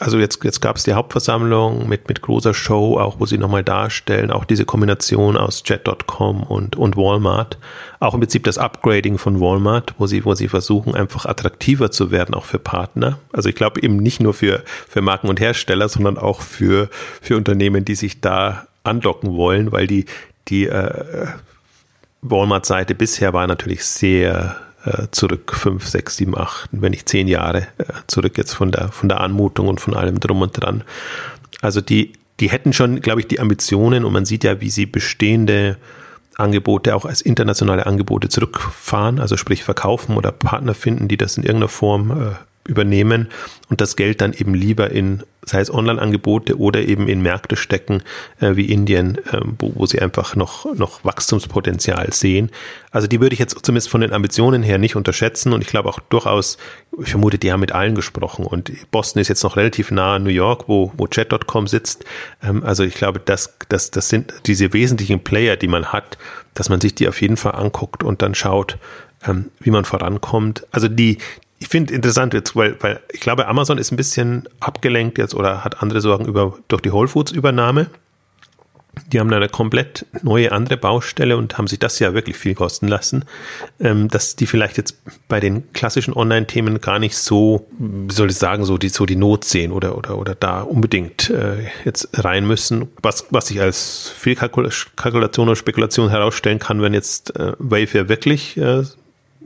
also jetzt, jetzt gab es die Hauptversammlung mit, mit großer Show, auch wo sie nochmal darstellen, auch diese Kombination aus Jet.com und, und Walmart, auch im Prinzip das Upgrading von Walmart, wo sie, wo sie versuchen, einfach attraktiver zu werden, auch für Partner. Also ich glaube eben nicht nur für, für Marken und Hersteller, sondern auch für, für Unternehmen, die sich da andocken wollen, weil die, die äh, Walmart-Seite bisher war natürlich sehr äh, zurück, fünf, sechs, sieben, acht, wenn nicht zehn Jahre äh, zurück jetzt von der, von der Anmutung und von allem drum und dran. Also die, die hätten schon, glaube ich, die Ambitionen und man sieht ja, wie sie bestehende Angebote auch als internationale Angebote zurückfahren, also sprich verkaufen oder Partner finden, die das in irgendeiner Form äh, übernehmen und das Geld dann eben lieber in, sei es Online-Angebote oder eben in Märkte stecken, äh, wie Indien, äh, wo, wo sie einfach noch, noch Wachstumspotenzial sehen. Also die würde ich jetzt zumindest von den Ambitionen her nicht unterschätzen und ich glaube auch durchaus, ich vermute, die haben mit allen gesprochen und Boston ist jetzt noch relativ nah an New York, wo, wo Chat.com sitzt. Ähm, also ich glaube, das, das, das sind diese wesentlichen Player, die man hat, dass man sich die auf jeden Fall anguckt und dann schaut, ähm, wie man vorankommt. Also die, ich finde interessant jetzt, weil, weil ich glaube, Amazon ist ein bisschen abgelenkt jetzt oder hat andere Sorgen über durch die Whole Foods Übernahme. Die haben eine komplett neue andere Baustelle und haben sich das ja wirklich viel kosten lassen, ähm, dass die vielleicht jetzt bei den klassischen Online-Themen gar nicht so, wie soll ich sagen, so die, so die Not sehen oder, oder, oder da unbedingt äh, jetzt rein müssen. Was, was sich als Fehlkalkulation oder Spekulation herausstellen kann, wenn jetzt äh, Wayfair wirklich äh,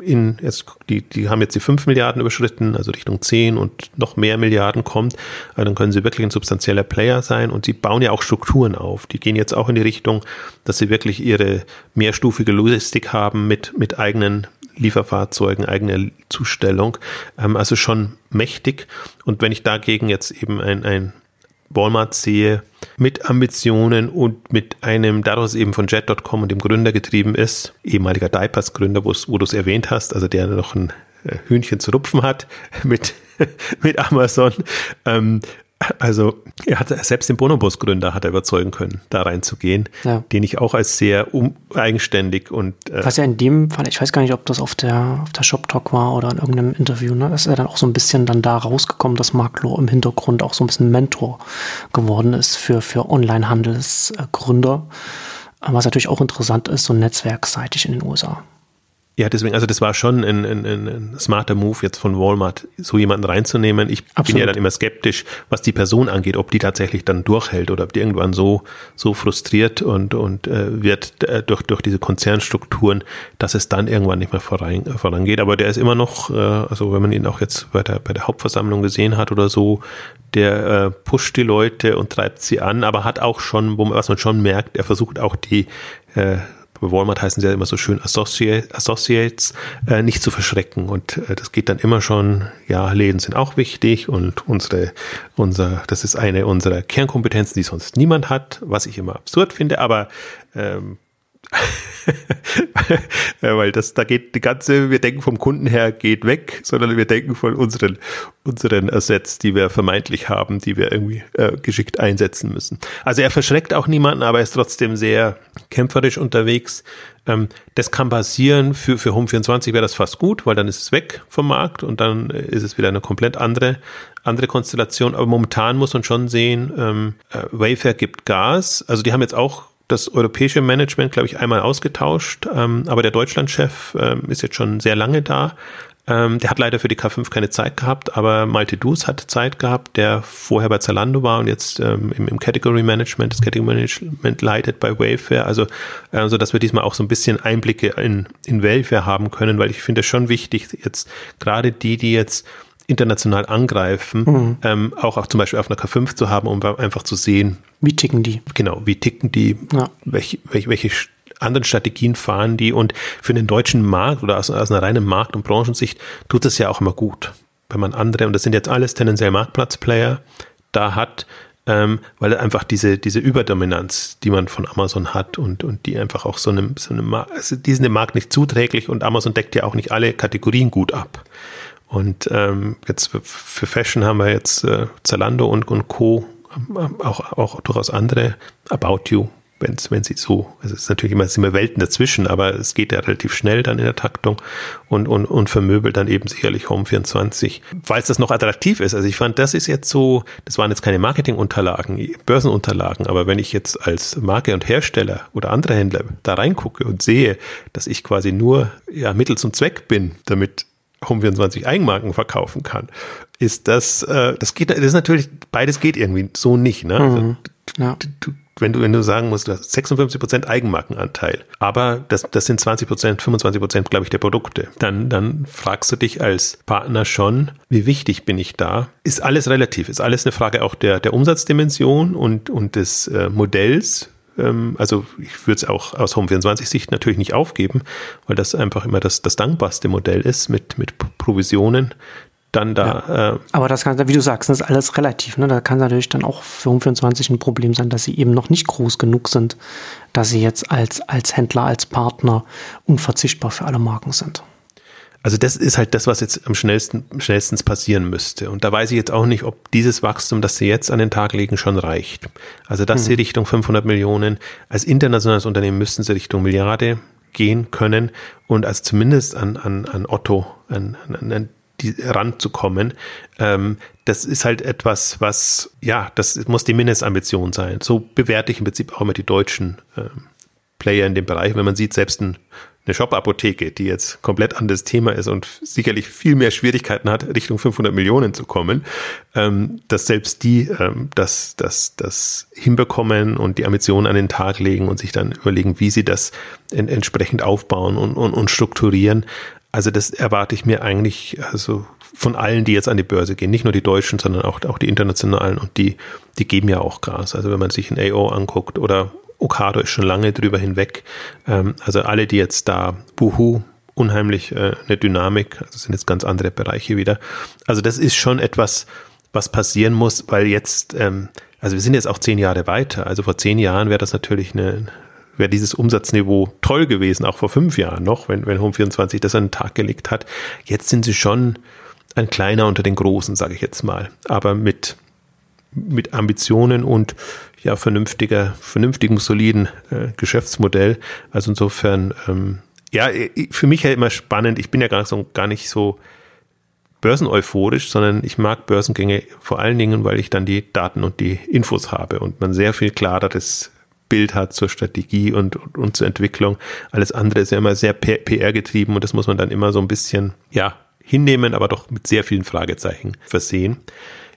in, jetzt, die, die haben jetzt die 5 Milliarden überschritten, also Richtung 10 und noch mehr Milliarden kommt, also dann können sie wirklich ein substanzieller Player sein und sie bauen ja auch Strukturen auf. Die gehen jetzt auch in die Richtung, dass sie wirklich ihre mehrstufige Logistik haben mit, mit eigenen Lieferfahrzeugen, eigener Zustellung, ähm, also schon mächtig. Und wenn ich dagegen jetzt eben ein, ein Walmart sehe, mit Ambitionen und mit einem, daraus eben von Jet.com und dem Gründer getrieben ist, ehemaliger Diapers-Gründer, wo du es erwähnt hast, also der noch ein äh, Hühnchen zu rupfen hat mit, mit Amazon. Ähm, also er hat selbst den Bonobus-Gründer hat er überzeugen können, da reinzugehen, ja. den ich auch als sehr um, eigenständig und äh was ja in dem Fall, ich weiß gar nicht, ob das auf der auf der Shop Talk war oder in irgendeinem Interview, ne, ist er dann auch so ein bisschen dann da rausgekommen, dass Mark Lohr im Hintergrund auch so ein bisschen Mentor geworden ist für für Online-Handelsgründer, was natürlich auch interessant ist, so netzwerkseitig in den USA. Ja, deswegen, also das war schon ein, ein, ein smarter Move jetzt von Walmart, so jemanden reinzunehmen. Ich Absolut. bin ja dann immer skeptisch, was die Person angeht, ob die tatsächlich dann durchhält oder ob die irgendwann so, so frustriert und, und äh, wird äh, durch, durch diese Konzernstrukturen, dass es dann irgendwann nicht mehr voran, vorangeht. Aber der ist immer noch, äh, also wenn man ihn auch jetzt bei der, bei der Hauptversammlung gesehen hat oder so, der äh, pusht die Leute und treibt sie an, aber hat auch schon, was man schon merkt, er versucht auch die äh, bei Walmart heißen sie ja immer so schön Associate, Associates, äh, nicht zu verschrecken. Und äh, das geht dann immer schon, ja, Läden sind auch wichtig und unsere, unser, das ist eine unserer Kernkompetenzen, die sonst niemand hat, was ich immer absurd finde, aber ähm, weil das, da geht die ganze, wir denken vom Kunden her, geht weg, sondern wir denken von unseren, unseren Assets, die wir vermeintlich haben, die wir irgendwie äh, geschickt einsetzen müssen. Also er verschreckt auch niemanden, aber er ist trotzdem sehr kämpferisch unterwegs. Ähm, das kann passieren, für, für Home24 wäre das fast gut, weil dann ist es weg vom Markt und dann ist es wieder eine komplett andere, andere Konstellation. Aber momentan muss man schon sehen, ähm, äh, Wayfair gibt Gas. Also die haben jetzt auch das europäische Management, glaube ich, einmal ausgetauscht, ähm, aber der Deutschlandchef ähm, ist jetzt schon sehr lange da. Ähm, der hat leider für die K5 keine Zeit gehabt, aber Malte Dus hat Zeit gehabt, der vorher bei Zalando war und jetzt ähm, im, im, Category Management, das Category Management leitet bei Wayfair, also äh, so, dass wir diesmal auch so ein bisschen Einblicke in, in Wayfair haben können, weil ich finde es schon wichtig, jetzt gerade die, die jetzt international angreifen, mhm. ähm, auch, auch zum Beispiel auf einer K5 zu haben, um einfach zu sehen. Wie ticken die? Genau, wie ticken die? Ja. Welche, welche, welche anderen Strategien fahren die? Und für den deutschen Markt oder aus, aus einer reinen Markt- und Branchensicht tut das ja auch immer gut. Wenn man andere, und das sind jetzt alles tendenziell Marktplatzplayer, da hat, ähm, weil einfach diese, diese Überdominanz, die man von Amazon hat und, und die einfach auch so einem, so einem also die sind dem Markt nicht zuträglich und Amazon deckt ja auch nicht alle Kategorien gut ab. Und ähm, jetzt für Fashion haben wir jetzt äh, Zalando und, und Co. Auch, auch durchaus andere About You, wenn wenn sie so, also es ist natürlich immer, es sind immer Welten dazwischen, aber es geht ja relativ schnell dann in der Taktung und, und, und vermöbelt dann eben sicherlich Home 24, weil es das noch attraktiv ist. Also ich fand, das ist jetzt so, das waren jetzt keine Marketingunterlagen, Börsenunterlagen, aber wenn ich jetzt als Marke und Hersteller oder andere Händler da reingucke und sehe, dass ich quasi nur ja, Mittel zum Zweck bin, damit Home24 Eigenmarken verkaufen kann, ist das, äh, das geht, das ist natürlich, beides geht irgendwie so nicht, ne? Also, mhm. ja. du, wenn du, wenn du sagen musst, du hast 56 Prozent Eigenmarkenanteil, aber das, das sind 20 Prozent, 25 Prozent, glaube ich, der Produkte, dann, dann fragst du dich als Partner schon, wie wichtig bin ich da? Ist alles relativ, ist alles eine Frage auch der, der Umsatzdimension und, und des äh, Modells, ähm, also ich würde es auch aus Home24-Sicht natürlich nicht aufgeben, weil das einfach immer das, das dankbarste Modell ist mit, mit Provisionen. Dann da. Ja. Äh, Aber das kann, wie du sagst, das ist alles relativ. Ne? Da kann natürlich dann auch für Home24 ein Problem sein, dass sie eben noch nicht groß genug sind, dass sie jetzt als, als Händler, als Partner unverzichtbar für alle Marken sind. Also das ist halt das, was jetzt am schnellsten, schnellstens passieren müsste. Und da weiß ich jetzt auch nicht, ob dieses Wachstum, das sie jetzt an den Tag legen, schon reicht. Also dass hm. sie Richtung 500 Millionen, als internationales Unternehmen müssten sie Richtung Milliarde gehen können und als zumindest an, an, an Otto, an, an, an die ranzukommen. Ähm, das ist halt etwas, was, ja, das muss die Mindestambition sein. So bewerte ich im Prinzip auch immer die deutschen ähm, Player in dem Bereich. Wenn man sieht, selbst ein eine Shop-Apotheke, die jetzt komplett anderes Thema ist und sicherlich viel mehr Schwierigkeiten hat, Richtung 500 Millionen zu kommen, ähm, dass selbst die ähm, das, das, das hinbekommen und die Ambitionen an den Tag legen und sich dann überlegen, wie sie das in, entsprechend aufbauen und, und, und strukturieren. Also das erwarte ich mir eigentlich also von allen, die jetzt an die Börse gehen, nicht nur die Deutschen, sondern auch, auch die internationalen und die, die geben ja auch Gas. Also wenn man sich ein AO anguckt oder Okado ist schon lange drüber hinweg. Ähm, also alle, die jetzt da Buhu unheimlich äh, eine Dynamik, also sind jetzt ganz andere Bereiche wieder. Also das ist schon etwas, was passieren muss, weil jetzt, ähm, also wir sind jetzt auch zehn Jahre weiter. Also vor zehn Jahren wäre das natürlich eine, wäre dieses Umsatzniveau toll gewesen, auch vor fünf Jahren noch, wenn, wenn Home24 das an den Tag gelegt hat. Jetzt sind sie schon ein kleiner unter den Großen, sage ich jetzt mal. Aber mit, mit Ambitionen und ja, vernünftiger, vernünftigem, soliden äh, Geschäftsmodell. Also insofern, ähm, ja, für mich ja immer spannend. Ich bin ja gar, so, gar nicht so börseneuphorisch, sondern ich mag Börsengänge vor allen Dingen, weil ich dann die Daten und die Infos habe und man sehr viel klareres Bild hat zur Strategie und, und, und zur Entwicklung. Alles andere ist ja immer sehr PR getrieben und das muss man dann immer so ein bisschen, ja, hinnehmen, aber doch mit sehr vielen Fragezeichen versehen.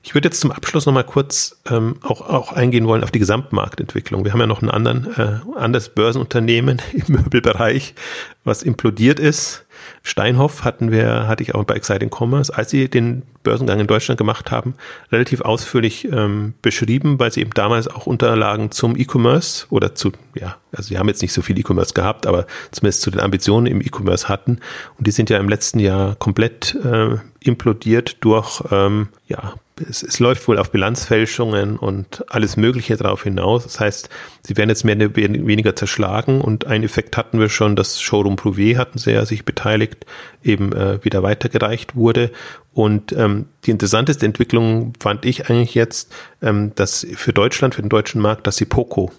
Ich würde jetzt zum Abschluss nochmal kurz ähm, auch, auch eingehen wollen auf die Gesamtmarktentwicklung. Wir haben ja noch einen anderen, äh, anderes Börsenunternehmen im Möbelbereich, was implodiert ist. Steinhoff hatten wir, hatte ich auch bei Exciting Commerce, als sie den Börsengang in Deutschland gemacht haben, relativ ausführlich ähm, beschrieben, weil sie eben damals auch Unterlagen zum E-Commerce oder zu, ja, also sie haben jetzt nicht so viel E-Commerce gehabt, aber zumindest zu den Ambitionen im E-Commerce hatten. Und die sind ja im letzten Jahr komplett äh, implodiert durch ähm, ja, es, es, läuft wohl auf Bilanzfälschungen und alles Mögliche darauf hinaus. Das heißt, sie werden jetzt mehr oder weniger zerschlagen und ein Effekt hatten wir schon, das Showroom Prouvé hatten sie ja sich beteiligt, eben äh, wieder weitergereicht wurde. Und ähm, die interessanteste Entwicklung fand ich eigentlich jetzt, ähm, dass für Deutschland, für den deutschen Markt, dass sie Poco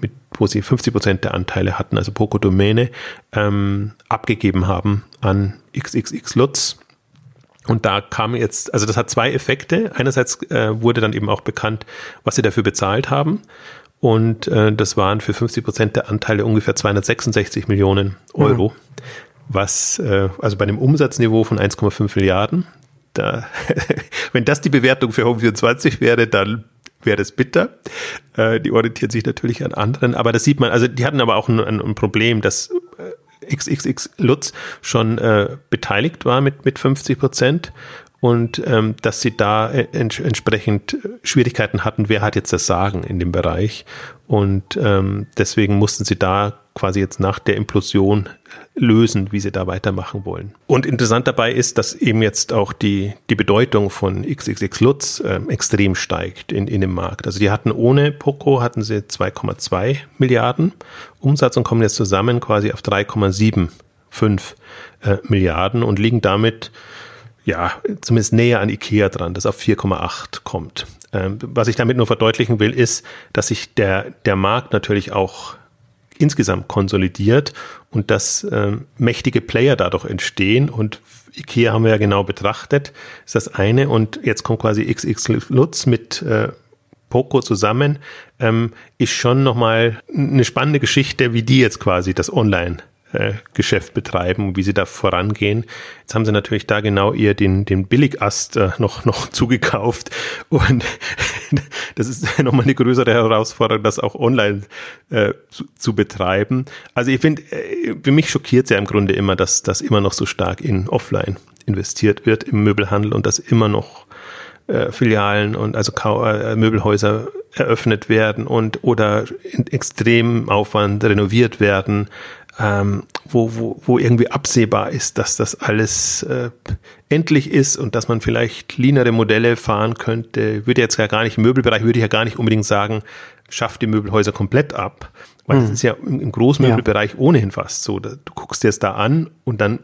mit, wo sie 50 Prozent der Anteile hatten, also Poco Domäne, ähm, abgegeben haben an XXX Lutz und da kam jetzt, also das hat zwei Effekte. Einerseits äh, wurde dann eben auch bekannt, was sie dafür bezahlt haben. Und äh, das waren für 50 Prozent der Anteile ungefähr 266 Millionen Euro. Mhm. Was, äh, also bei einem Umsatzniveau von 1,5 Milliarden, da, wenn das die Bewertung für Home24 wäre, dann wäre das bitter. Äh, die orientiert sich natürlich an anderen, aber das sieht man, also die hatten aber auch ein, ein Problem, dass XXX Lutz schon äh, beteiligt war mit, mit 50 Prozent und ähm, dass sie da äh, ents entsprechend Schwierigkeiten hatten, wer hat jetzt das Sagen in dem Bereich. Und ähm, deswegen mussten sie da quasi jetzt nach der Implosion lösen, wie sie da weitermachen wollen. Und interessant dabei ist, dass eben jetzt auch die, die Bedeutung von XXX Lutz äh, extrem steigt in, in dem Markt. Also die hatten ohne Poco hatten sie 2,2 Milliarden Umsatz und kommen jetzt zusammen quasi auf 3,75 äh, Milliarden und liegen damit ja, zumindest näher an Ikea dran, das auf 4,8 kommt. Ähm, was ich damit nur verdeutlichen will, ist, dass sich der, der Markt natürlich auch insgesamt konsolidiert und dass äh, mächtige Player dadurch entstehen. Und IKEA haben wir ja genau betrachtet, ist das eine. Und jetzt kommt quasi XX Lutz mit äh, Poco zusammen, ähm, ist schon nochmal eine spannende Geschichte, wie die jetzt quasi das Online äh, Geschäft betreiben und wie sie da vorangehen. Jetzt haben sie natürlich da genau eher den, den Billigast äh, noch, noch zugekauft und das ist nochmal eine größere Herausforderung, das auch online äh, zu, zu betreiben. Also ich finde, äh, für mich schockiert es ja im Grunde immer, dass das immer noch so stark in Offline investiert wird im Möbelhandel und dass immer noch äh, Filialen und also äh, Möbelhäuser eröffnet werden und oder in extremem Aufwand renoviert werden ähm, wo, wo, wo irgendwie absehbar ist, dass das alles äh, endlich ist und dass man vielleicht leanere Modelle fahren könnte. Würde jetzt ja gar nicht im Möbelbereich, würde ich ja gar nicht unbedingt sagen, schafft die Möbelhäuser komplett ab. Weil hm. das ist ja im, im Großmöbelbereich ja. ohnehin fast so. Du guckst dir es da an und dann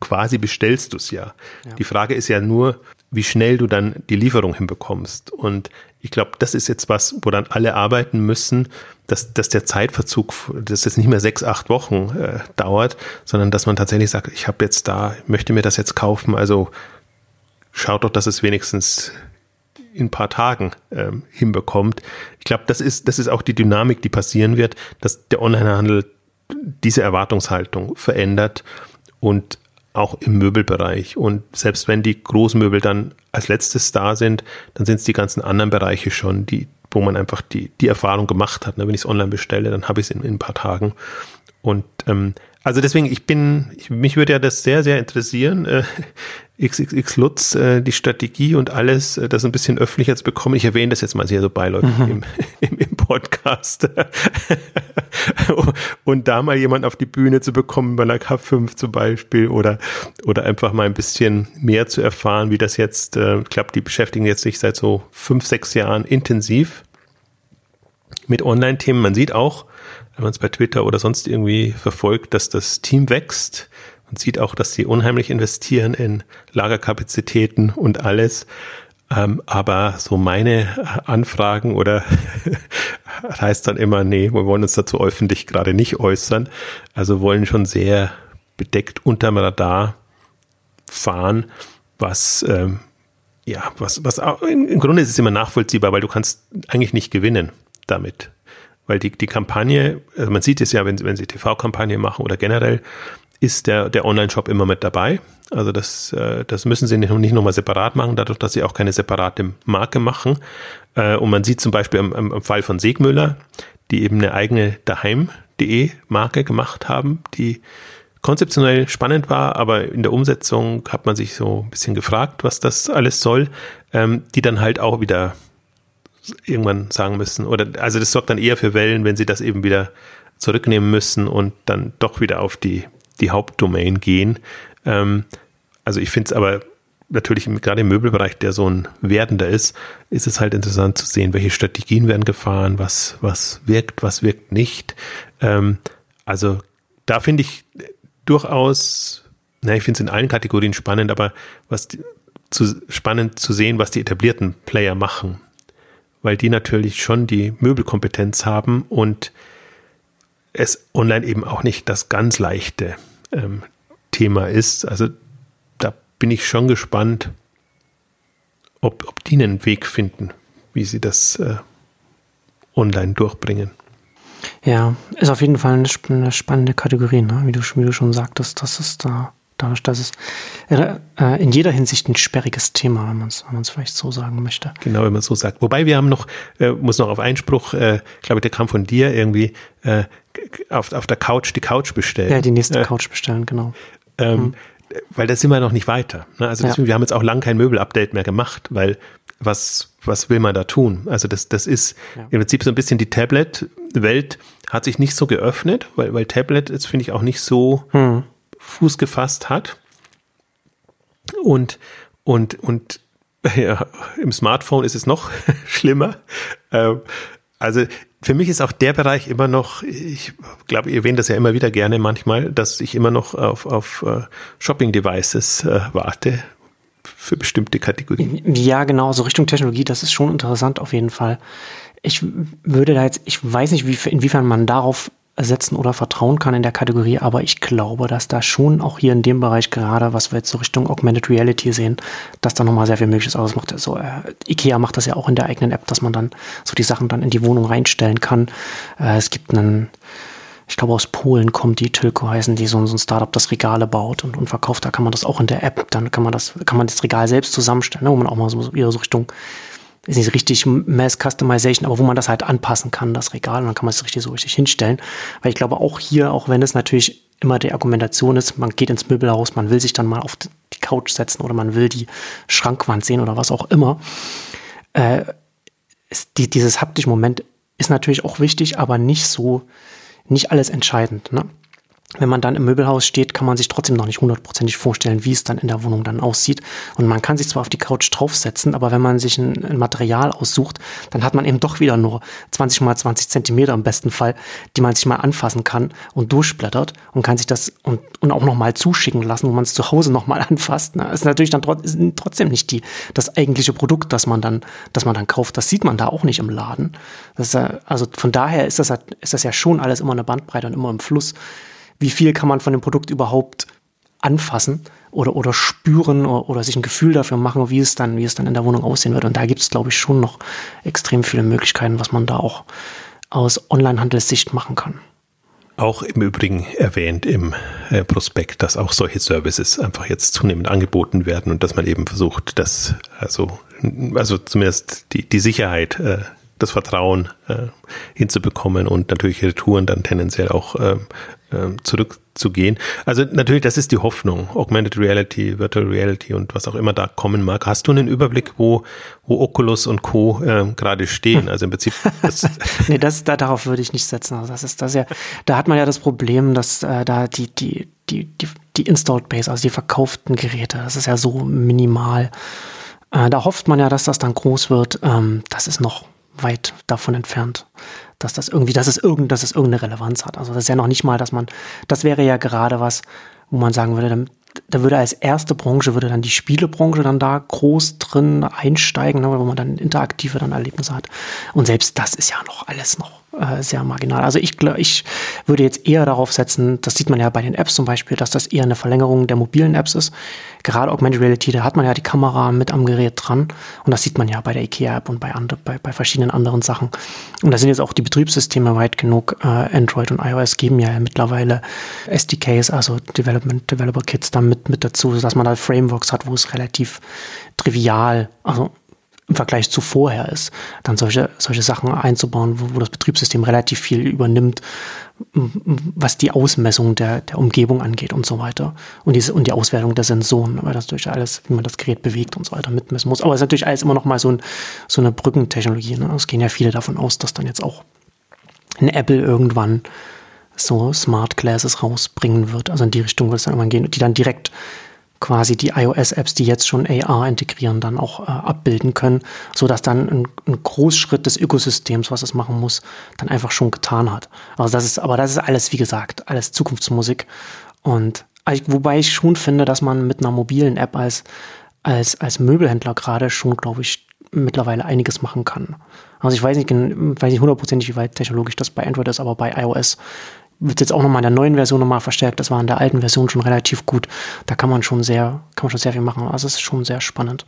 quasi bestellst du es ja. ja. Die Frage ist ja nur, wie schnell du dann die Lieferung hinbekommst. Und ich glaube, das ist jetzt was, wo dann alle arbeiten müssen, dass, dass der Zeitverzug, dass es nicht mehr sechs, acht Wochen äh, dauert, sondern dass man tatsächlich sagt, ich habe jetzt da, möchte mir das jetzt kaufen, also schaut doch, dass es wenigstens in ein paar Tagen ähm, hinbekommt. Ich glaube, das ist, das ist auch die Dynamik, die passieren wird, dass der Onlinehandel diese Erwartungshaltung verändert und auch im Möbelbereich. Und selbst wenn die Großmöbel dann als letztes da sind, dann sind es die ganzen anderen Bereiche schon, die, wo man einfach die, die Erfahrung gemacht hat. Ne? Wenn ich es online bestelle, dann habe ich es in, in, ein paar Tagen. Und ähm, also deswegen, ich bin, ich, mich würde ja das sehr, sehr interessieren, äh, XXX Lutz, äh, die Strategie und alles, äh, das ein bisschen öffentlicher zu bekommen. Ich erwähne das jetzt mal sehr so beiläufig mhm. im, im, im Podcast und da mal jemand auf die Bühne zu bekommen bei einer K5 zum Beispiel oder, oder einfach mal ein bisschen mehr zu erfahren, wie das jetzt äh, klappt. Die beschäftigen jetzt sich seit so fünf, sechs Jahren intensiv mit Online-Themen. Man sieht auch, wenn man es bei Twitter oder sonst irgendwie verfolgt, dass das Team wächst. Man sieht auch, dass sie unheimlich investieren in Lagerkapazitäten und alles. Ähm, aber so meine Anfragen oder heißt dann immer, nee, wir wollen uns dazu öffentlich gerade nicht äußern. Also wollen schon sehr bedeckt unterm Radar fahren, was ähm, ja, was, was im Grunde ist es immer nachvollziehbar, weil du kannst eigentlich nicht gewinnen damit. Weil die, die Kampagne, also man sieht es ja, wenn, wenn sie TV-Kampagne machen oder generell, ist der, der Online-Shop immer mit dabei. Also das, äh, das müssen sie nicht, nicht nochmal separat machen, dadurch, dass sie auch keine separate Marke machen. Äh, und man sieht zum Beispiel am, am Fall von Segmüller, die eben eine eigene daheim.de Marke gemacht haben, die konzeptionell spannend war, aber in der Umsetzung hat man sich so ein bisschen gefragt, was das alles soll, ähm, die dann halt auch wieder irgendwann sagen müssen. Oder also das sorgt dann eher für Wellen, wenn sie das eben wieder zurücknehmen müssen und dann doch wieder auf die die Hauptdomain gehen. Ähm, also ich finde es aber natürlich gerade im Möbelbereich, der so ein werdender ist, ist es halt interessant zu sehen, welche Strategien werden gefahren, was, was wirkt, was wirkt nicht. Ähm, also da finde ich durchaus, na, ich finde es in allen Kategorien spannend, aber was die, zu, spannend zu sehen, was die etablierten Player machen. Weil die natürlich schon die Möbelkompetenz haben und es online eben auch nicht das ganz leichte ähm, Thema ist. Also da bin ich schon gespannt, ob, ob die einen Weg finden, wie sie das äh, online durchbringen. Ja, ist auf jeden Fall eine, eine spannende Kategorie, ne? wie, du, wie du schon sagtest, dass es da dadurch, dass es äh, in jeder Hinsicht ein sperriges Thema, wenn man es wenn vielleicht so sagen möchte. Genau, wenn man so sagt. Wobei wir haben noch, äh, muss noch auf Einspruch, äh, glaube ich, der kam von dir irgendwie, äh, auf, auf der Couch die Couch bestellen. Ja, die nächste äh, Couch bestellen, genau. Ähm, mhm. Weil da sind wir noch nicht weiter. Ne? Also deswegen, ja. wir haben jetzt auch lang kein Möbel-Update mehr gemacht, weil was, was will man da tun? Also das, das ist ja. im Prinzip so ein bisschen die Tablet-Welt hat sich nicht so geöffnet, weil, weil Tablet ist, finde ich, auch nicht so mhm. Fuß gefasst hat. Und, und, und ja, im Smartphone ist es noch schlimmer. Ähm, also für mich ist auch der Bereich immer noch, ich glaube, ihr erwähnt das ja immer wieder gerne manchmal, dass ich immer noch auf, auf uh, Shopping-Devices uh, warte für bestimmte Kategorien. Ja, genau, so Richtung Technologie, das ist schon interessant auf jeden Fall. Ich würde da jetzt, ich weiß nicht, wie, inwiefern man darauf ersetzen oder vertrauen kann in der Kategorie, aber ich glaube, dass da schon auch hier in dem Bereich gerade, was wir jetzt so Richtung Augmented Reality sehen, dass da nochmal sehr viel möglich ist. Also macht so, äh, Ikea macht das ja auch in der eigenen App, dass man dann so die Sachen dann in die Wohnung reinstellen kann. Äh, es gibt einen, ich glaube aus Polen kommt die Tilco heißen, die so, so ein Startup, das Regale baut und, und verkauft. Da kann man das auch in der App, dann kann man das, kann man das Regal selbst zusammenstellen, ne, wo man auch mal so, so Richtung ist nicht richtig Mass Customization, aber wo man das halt anpassen kann, das Regal, und dann kann man es richtig so richtig hinstellen. Weil ich glaube auch hier, auch wenn es natürlich immer die Argumentation ist, man geht ins Möbelhaus, man will sich dann mal auf die Couch setzen oder man will die Schrankwand sehen oder was auch immer. Äh, ist die, dieses haptische Moment ist natürlich auch wichtig, aber nicht so, nicht alles entscheidend. Ne? Wenn man dann im Möbelhaus steht, kann man sich trotzdem noch nicht hundertprozentig vorstellen, wie es dann in der Wohnung dann aussieht. Und man kann sich zwar auf die Couch draufsetzen, aber wenn man sich ein, ein Material aussucht, dann hat man eben doch wieder nur 20 mal 20 Zentimeter im besten Fall, die man sich mal anfassen kann und durchblättert und kann sich das und, und auch nochmal zuschicken lassen, wo man es zu Hause nochmal anfasst. Das ist natürlich dann trot ist trotzdem nicht die, das eigentliche Produkt, das man dann, das man dann kauft. Das sieht man da auch nicht im Laden. Ist, also von daher ist das, ist das ja schon alles immer eine Bandbreite und immer im Fluss wie viel kann man von dem Produkt überhaupt anfassen oder, oder spüren oder, oder, sich ein Gefühl dafür machen, wie es dann, wie es dann in der Wohnung aussehen wird. Und da gibt es, glaube ich, schon noch extrem viele Möglichkeiten, was man da auch aus Onlinehandelssicht machen kann. Auch im Übrigen erwähnt im äh, Prospekt, dass auch solche Services einfach jetzt zunehmend angeboten werden und dass man eben versucht, dass also, also zumindest die, die Sicherheit äh, das Vertrauen äh, hinzubekommen und natürlich Retouren dann tendenziell auch ähm, ähm, zurückzugehen. Also natürlich, das ist die Hoffnung. Augmented Reality, Virtual Reality und was auch immer da kommen mag. Hast du einen Überblick, wo, wo Oculus und Co. Ähm, gerade stehen? Also im Prinzip. Das nee, das, da, darauf würde ich nicht setzen. Also das ist das ja, da hat man ja das Problem, dass äh, da die, die, die, die, die Installed Base, also die verkauften Geräte, das ist ja so minimal. Äh, da hofft man ja, dass das dann groß wird. Ähm, das ist noch weit davon entfernt, dass das irgendwie, dass es irgend, dass es irgendeine Relevanz hat. Also das ist ja noch nicht mal, dass man, das wäre ja gerade was, wo man sagen würde, da würde als erste Branche, würde dann die Spielebranche dann da groß drin einsteigen, ne, wo man dann interaktive dann Erlebnisse hat. Und selbst das ist ja noch alles noch äh, sehr marginal. Also ich, ich würde jetzt eher darauf setzen, das sieht man ja bei den Apps zum Beispiel, dass das eher eine Verlängerung der mobilen Apps ist. Gerade Augmented Reality, da hat man ja die Kamera mit am Gerät dran und das sieht man ja bei der IKEA-App und bei, andre, bei, bei verschiedenen anderen Sachen. Und da sind jetzt auch die Betriebssysteme weit genug. Äh, Android und iOS geben ja mittlerweile SDKs, also Development Developer Kits, dann mit, mit dazu, dass man da Frameworks hat, wo es relativ trivial, also im Vergleich zu vorher ist, dann solche, solche Sachen einzubauen, wo, wo das Betriebssystem relativ viel übernimmt, was die Ausmessung der, der Umgebung angeht und so weiter. Und, diese, und die Auswertung der Sensoren, weil das durch alles, wie man das Gerät bewegt und so weiter mitmessen muss. Aber es ist natürlich alles immer noch mal so, ein, so eine Brückentechnologie. Ne? Es gehen ja viele davon aus, dass dann jetzt auch ein Apple irgendwann so Smart Glasses rausbringen wird. Also in die Richtung wird es dann irgendwann gehen, die dann direkt quasi die iOS-Apps, die jetzt schon AR integrieren, dann auch äh, abbilden können, so dass dann ein, ein Großschritt des Ökosystems, was es machen muss, dann einfach schon getan hat. Also das ist, aber das ist alles, wie gesagt, alles Zukunftsmusik. Und wobei ich schon finde, dass man mit einer mobilen App als, als, als Möbelhändler gerade schon, glaube ich, mittlerweile einiges machen kann. Also ich weiß nicht, weiß nicht hundertprozentig, wie weit technologisch das bei Android ist, aber bei iOS wird jetzt auch nochmal in der neuen Version nochmal verstärkt. Das war in der alten Version schon relativ gut. Da kann man schon sehr, kann man schon sehr viel machen. Also es ist schon sehr spannend.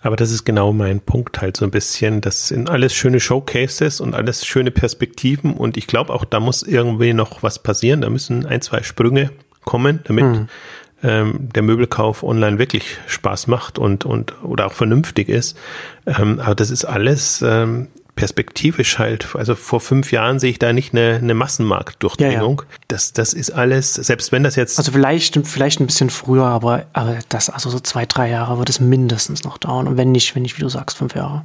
Aber das ist genau mein Punkt halt so ein bisschen. Das sind alles schöne Showcases und alles schöne Perspektiven. Und ich glaube auch, da muss irgendwie noch was passieren. Da müssen ein, zwei Sprünge kommen, damit hm. ähm, der Möbelkauf online wirklich Spaß macht und, und oder auch vernünftig ist. Ähm, aber das ist alles ähm, perspektivisch halt, also vor fünf Jahren sehe ich da nicht eine, eine Massenmarktdurchdringung. Ja, ja. Das, das ist alles, selbst wenn das jetzt. Also vielleicht, vielleicht ein bisschen früher, aber, aber das, also so zwei, drei Jahre wird es mindestens noch dauern. Und wenn nicht, wenn nicht, wie du sagst, fünf Jahre.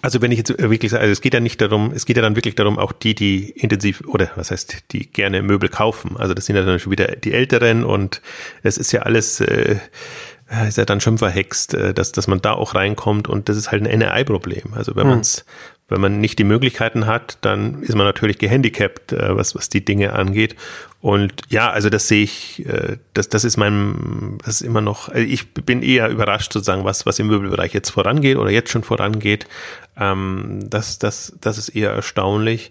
Also wenn ich jetzt wirklich sage, also es geht ja nicht darum, es geht ja dann wirklich darum, auch die, die intensiv oder was heißt, die gerne Möbel kaufen. Also das sind ja dann schon wieder die Älteren und es ist ja alles äh, ist ja dann schon verhext, äh, dass, dass man da auch reinkommt und das ist halt ein NRI-Problem. Also wenn hm. man es wenn man nicht die Möglichkeiten hat, dann ist man natürlich gehandicapt, äh, was, was die Dinge angeht. Und ja, also das sehe ich, äh, das, das ist mein, das ist immer noch, also ich bin eher überrascht sozusagen, was, was im Möbelbereich jetzt vorangeht oder jetzt schon vorangeht. Ähm, das, das, das ist eher erstaunlich.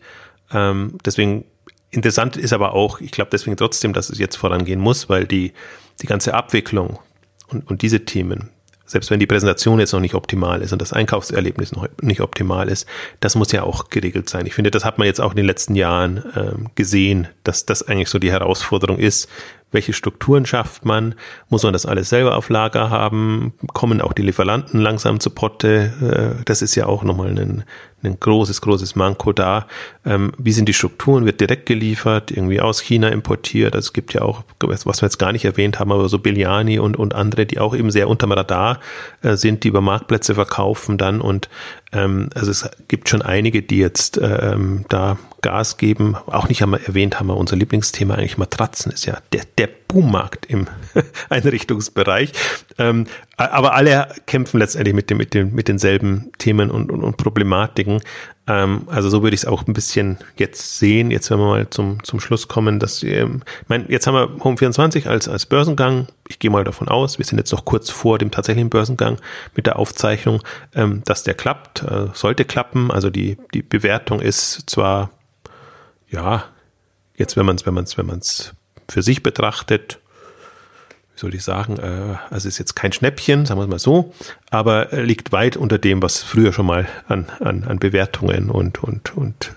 Ähm, deswegen interessant ist aber auch, ich glaube deswegen trotzdem, dass es jetzt vorangehen muss, weil die, die ganze Abwicklung und, und diese Themen, selbst wenn die Präsentation jetzt noch nicht optimal ist und das Einkaufserlebnis noch nicht optimal ist, das muss ja auch geregelt sein. Ich finde, das hat man jetzt auch in den letzten Jahren ähm, gesehen, dass das eigentlich so die Herausforderung ist, welche Strukturen schafft man? Muss man das alles selber auf Lager haben? Kommen auch die Lieferanten langsam zu Potte? Äh, das ist ja auch nochmal ein, ein großes, großes Manko da. Ähm, wie sind die Strukturen? Wird direkt geliefert, irgendwie aus China importiert? Also es gibt ja auch, was wir jetzt gar nicht erwähnt haben, aber so Biljani und, und andere, die auch eben sehr unterm Radar äh, sind, die über Marktplätze verkaufen dann und ähm, also es gibt schon einige, die jetzt ähm, da Gas geben. Auch nicht einmal erwähnt haben wir unser Lieblingsthema eigentlich Matratzen ist ja der, der Boommarkt im Einrichtungsbereich. Ähm, aber alle kämpfen letztendlich mit dem, mit dem, mit denselben Themen und, und, und Problematiken. Ähm, also so würde ich es auch ein bisschen jetzt sehen. Jetzt wenn wir mal zum, zum Schluss kommen, dass, ähm, ich meine, jetzt haben wir Home24 als, als Börsengang. Ich gehe mal davon aus, wir sind jetzt noch kurz vor dem tatsächlichen Börsengang mit der Aufzeichnung, ähm, dass der klappt, äh, sollte klappen. Also die, die Bewertung ist zwar, ja, jetzt wenn man es, wenn man es, wenn man es für sich betrachtet, wie soll ich sagen, äh, also ist jetzt kein Schnäppchen, sagen wir es mal so, aber liegt weit unter dem, was früher schon mal an, an, an Bewertungen und, und, und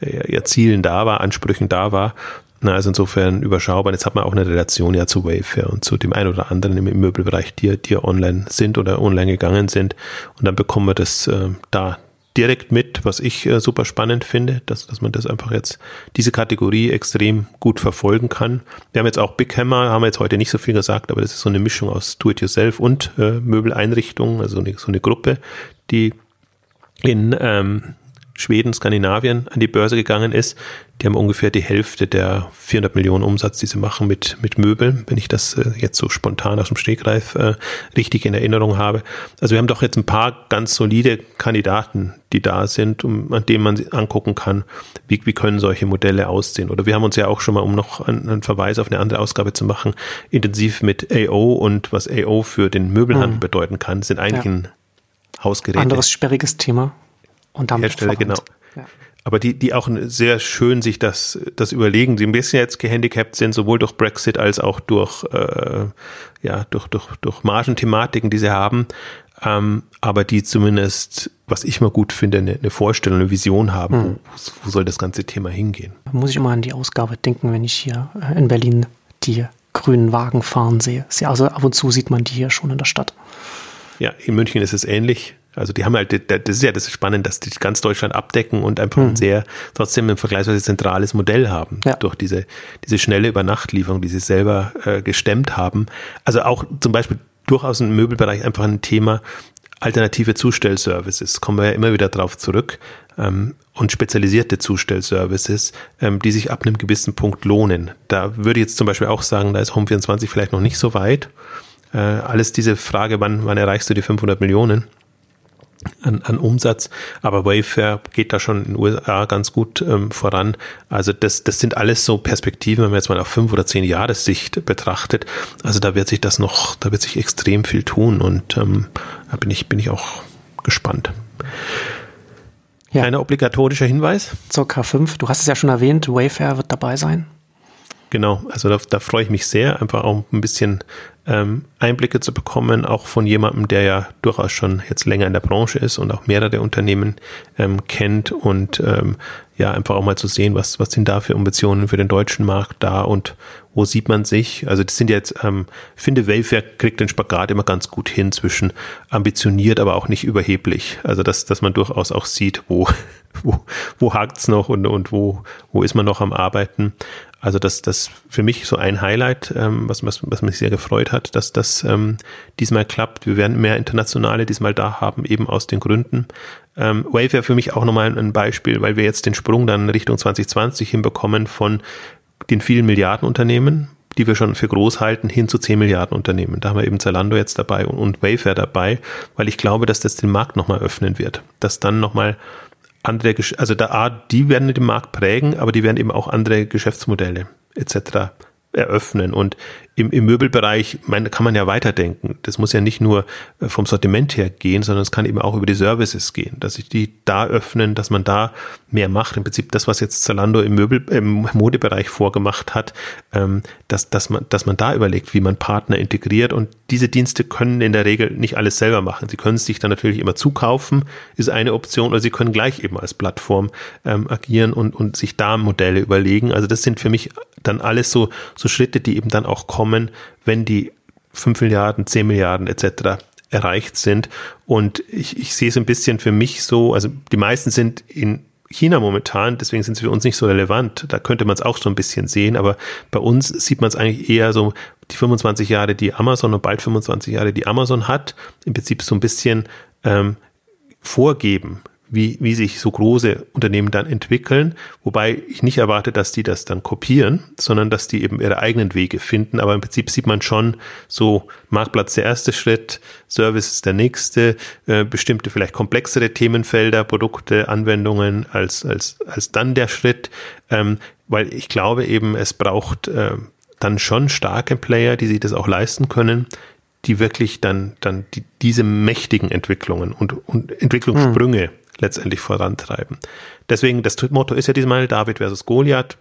äh, ja, Zielen da war, Ansprüchen da war. Na, also insofern überschaubar. Jetzt hat man auch eine Relation ja zu Wayfair und zu dem einen oder anderen im Möbelbereich, die, die online sind oder online gegangen sind. Und dann bekommen wir das äh, da direkt mit, was ich äh, super spannend finde, dass, dass man das einfach jetzt, diese Kategorie extrem gut verfolgen kann. Wir haben jetzt auch Big Hammer, haben wir jetzt heute nicht so viel gesagt, aber das ist so eine Mischung aus Do-it-yourself und äh, Möbeleinrichtungen, also eine, so eine Gruppe, die in ähm, Schweden, Skandinavien an die Börse gegangen ist. Die haben ungefähr die Hälfte der 400 Millionen Umsatz, die sie machen mit, mit Möbeln, wenn ich das äh, jetzt so spontan aus dem Stegreif äh, richtig in Erinnerung habe. Also wir haben doch jetzt ein paar ganz solide Kandidaten, die da sind, um, an denen man angucken kann, wie, wie können solche Modelle aussehen. Oder wir haben uns ja auch schon mal, um noch einen, einen Verweis auf eine andere Ausgabe zu machen, intensiv mit AO und was AO für den Möbelhandel mhm. bedeuten kann, sind eigentlich ja. ein Hausgerät. Anderes sperriges Thema. Und damit Hersteller, genau. Ja. Aber die, die auch sehr schön sich das, das überlegen, die ein bisschen jetzt gehandicapt sind, sowohl durch Brexit als auch durch, äh, ja, durch, durch, durch Margenthematiken, die sie haben. Ähm, aber die zumindest, was ich mal gut finde, eine, eine Vorstellung, eine Vision haben, mhm. wo, wo soll das ganze Thema hingehen. Da muss ich immer an die Ausgabe denken, wenn ich hier äh, in Berlin die grünen Wagen fahren sehe. Also ab und zu sieht man die hier schon in der Stadt. Ja, in München ist es ähnlich. Also die haben halt, das ist ja das Spannende, dass die ganz Deutschland abdecken und einfach ein mhm. sehr, trotzdem ein vergleichsweise zentrales Modell haben. Ja. Durch diese, diese schnelle Übernachtlieferung, die sie selber äh, gestemmt haben. Also auch zum Beispiel durchaus im Möbelbereich einfach ein Thema, alternative Zustellservices, kommen wir ja immer wieder drauf zurück, ähm, und spezialisierte Zustellservices, ähm, die sich ab einem gewissen Punkt lohnen. Da würde ich jetzt zum Beispiel auch sagen, da ist Home24 vielleicht noch nicht so weit. Äh, alles diese Frage, wann, wann erreichst du die 500 Millionen? An, an Umsatz, aber Wayfair geht da schon in den USA ganz gut ähm, voran. Also das, das sind alles so Perspektiven, wenn man jetzt mal auf fünf oder zehn Jahressicht betrachtet. Also da wird sich das noch, da wird sich extrem viel tun und ähm, da bin ich, bin ich auch gespannt. Ja. Ein obligatorischer Hinweis? Zur K5, du hast es ja schon erwähnt, Wayfair wird dabei sein. Genau, also da, da freue ich mich sehr, einfach auch ein bisschen ähm, Einblicke zu bekommen, auch von jemandem, der ja durchaus schon jetzt länger in der Branche ist und auch mehrere Unternehmen ähm, kennt und ähm, ja, einfach auch mal zu sehen, was, was sind da für Ambitionen für den deutschen Markt da und wo sieht man sich? Also das sind jetzt, ähm, ich finde, Wayfair kriegt den Spagat immer ganz gut hin zwischen ambitioniert, aber auch nicht überheblich. Also dass, dass man durchaus auch sieht, wo, wo, wo hakt's noch und, und wo, wo ist man noch am Arbeiten. Also das, das für mich so ein Highlight, ähm, was, was, was mich sehr gefreut hat, dass das ähm, diesmal klappt. Wir werden mehr Internationale diesmal da haben, eben aus den Gründen. Ähm, wäre für mich auch nochmal ein Beispiel, weil wir jetzt den Sprung dann Richtung 2020 hinbekommen von den vielen Milliardenunternehmen, die wir schon für groß halten, hin zu 10 Milliarden Unternehmen. Da haben wir eben Zalando jetzt dabei und, und Wayfair dabei, weil ich glaube, dass das den Markt nochmal öffnen wird. Dass dann nochmal andere, also da, die werden den Markt prägen, aber die werden eben auch andere Geschäftsmodelle etc eröffnen. Und im, im Möbelbereich meine, kann man ja weiterdenken. Das muss ja nicht nur äh, vom Sortiment her gehen, sondern es kann eben auch über die Services gehen, dass sich die da öffnen, dass man da mehr macht. Im Prinzip das, was jetzt Zalando im Möbel, im Modebereich vorgemacht hat, ähm, dass, dass man, dass man da überlegt, wie man Partner integriert. Und diese Dienste können in der Regel nicht alles selber machen. Sie können es sich dann natürlich immer zukaufen, ist eine Option, oder sie können gleich eben als Plattform ähm, agieren und, und sich da Modelle überlegen. Also das sind für mich dann alles so, so Schritte, die eben dann auch kommen, wenn die 5 Milliarden, 10 Milliarden etc. erreicht sind. Und ich, ich sehe es ein bisschen für mich so, also die meisten sind in China momentan, deswegen sind sie für uns nicht so relevant. Da könnte man es auch so ein bisschen sehen, aber bei uns sieht man es eigentlich eher so, die 25 Jahre, die Amazon und bald 25 Jahre, die Amazon hat, im Prinzip so ein bisschen ähm, vorgeben, wie, wie sich so große Unternehmen dann entwickeln, wobei ich nicht erwarte, dass die das dann kopieren, sondern dass die eben ihre eigenen Wege finden. Aber im Prinzip sieht man schon so Marktplatz der erste Schritt, Service ist der nächste, äh, bestimmte vielleicht komplexere Themenfelder, Produkte, Anwendungen als, als, als dann der Schritt, ähm, weil ich glaube eben, es braucht äh, dann schon starke Player, die sich das auch leisten können, die wirklich dann, dann die, diese mächtigen Entwicklungen und, und Entwicklungssprünge hm letztendlich vorantreiben. Deswegen, das Motto ist ja diesmal David versus Goliath.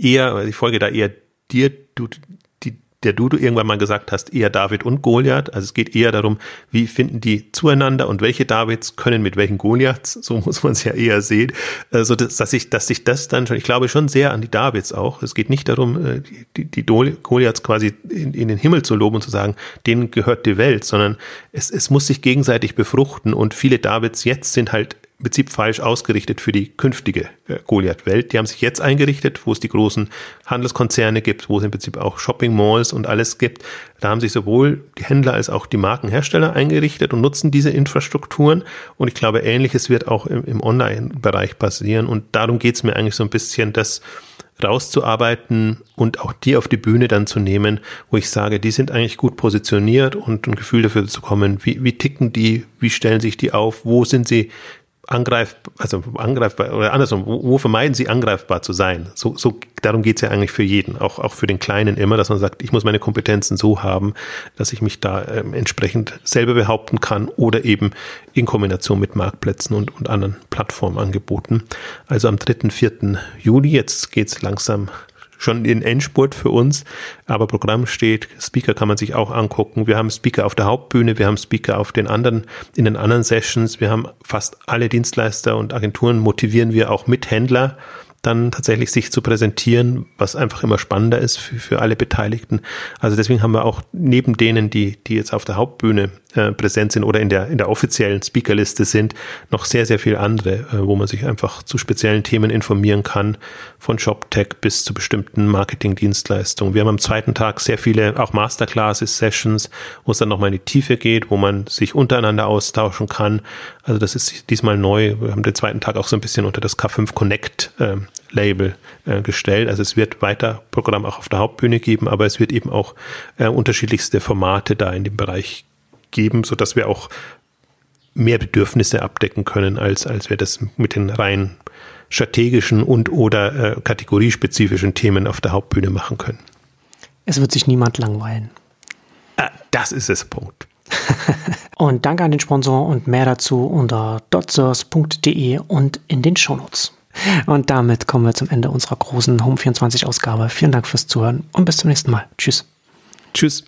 Eher, ich folge da eher dir, du, der du, du irgendwann mal gesagt hast, eher David und Goliath. Also es geht eher darum, wie finden die zueinander und welche Davids können mit welchen Goliaths, so muss man es ja eher sehen. Also dass, dass, ich, dass sich das dann schon, ich glaube schon sehr an die Davids auch. Es geht nicht darum, äh, die, die Goliaths quasi in, in den Himmel zu loben und zu sagen, denen gehört die Welt, sondern es, es muss sich gegenseitig befruchten und viele Davids jetzt sind halt im Prinzip falsch ausgerichtet für die künftige äh, Goliath-Welt. Die haben sich jetzt eingerichtet, wo es die großen Handelskonzerne gibt, wo es im Prinzip auch Shopping-Malls und alles gibt. Da haben sich sowohl die Händler als auch die Markenhersteller eingerichtet und nutzen diese Infrastrukturen. Und ich glaube, ähnliches wird auch im, im Online-Bereich passieren. Und darum geht es mir eigentlich so ein bisschen, dass rauszuarbeiten und auch die auf die Bühne dann zu nehmen, wo ich sage, die sind eigentlich gut positioniert und ein Gefühl dafür zu kommen, wie, wie ticken die, wie stellen sich die auf, wo sind sie angreifbar, also angreifbar oder andersrum, wo, wo vermeiden sie angreifbar zu sein? So, so darum geht's ja eigentlich für jeden, auch, auch für den Kleinen immer, dass man sagt, ich muss meine Kompetenzen so haben, dass ich mich da ähm, entsprechend selber behaupten kann oder eben in Kombination mit Marktplätzen und, und anderen Plattformangeboten. Also am 3., 4. Juli, jetzt geht's langsam schon in Endspurt für uns, aber Programm steht, Speaker kann man sich auch angucken. Wir haben Speaker auf der Hauptbühne, wir haben Speaker auf den anderen, in den anderen Sessions, wir haben fast alle Dienstleister und Agenturen motivieren wir auch mit Händler dann tatsächlich sich zu präsentieren, was einfach immer spannender ist für, für alle Beteiligten. Also deswegen haben wir auch neben denen, die, die jetzt auf der Hauptbühne äh, präsent sind oder in der, in der offiziellen Speakerliste sind, noch sehr, sehr viel andere, äh, wo man sich einfach zu speziellen Themen informieren kann, von ShopTech bis zu bestimmten Marketingdienstleistungen. Wir haben am zweiten Tag sehr viele auch Masterclasses, Sessions, wo es dann nochmal in die Tiefe geht, wo man sich untereinander austauschen kann. Also das ist diesmal neu. Wir haben den zweiten Tag auch so ein bisschen unter das K5 Connect äh, Label äh, gestellt. Also es wird weiter Programm auch auf der Hauptbühne geben, aber es wird eben auch äh, unterschiedlichste Formate da in dem Bereich geben, so dass wir auch mehr Bedürfnisse abdecken können, als, als wir das mit den rein strategischen und oder äh, kategoriespezifischen Themen auf der Hauptbühne machen können. Es wird sich niemand langweilen. Ah, das ist es, Punkt. Und danke an den Sponsor und mehr dazu unter dotsource.de und in den Shownotes. Und damit kommen wir zum Ende unserer großen Home24 Ausgabe. Vielen Dank fürs Zuhören und bis zum nächsten Mal. Tschüss. Tschüss.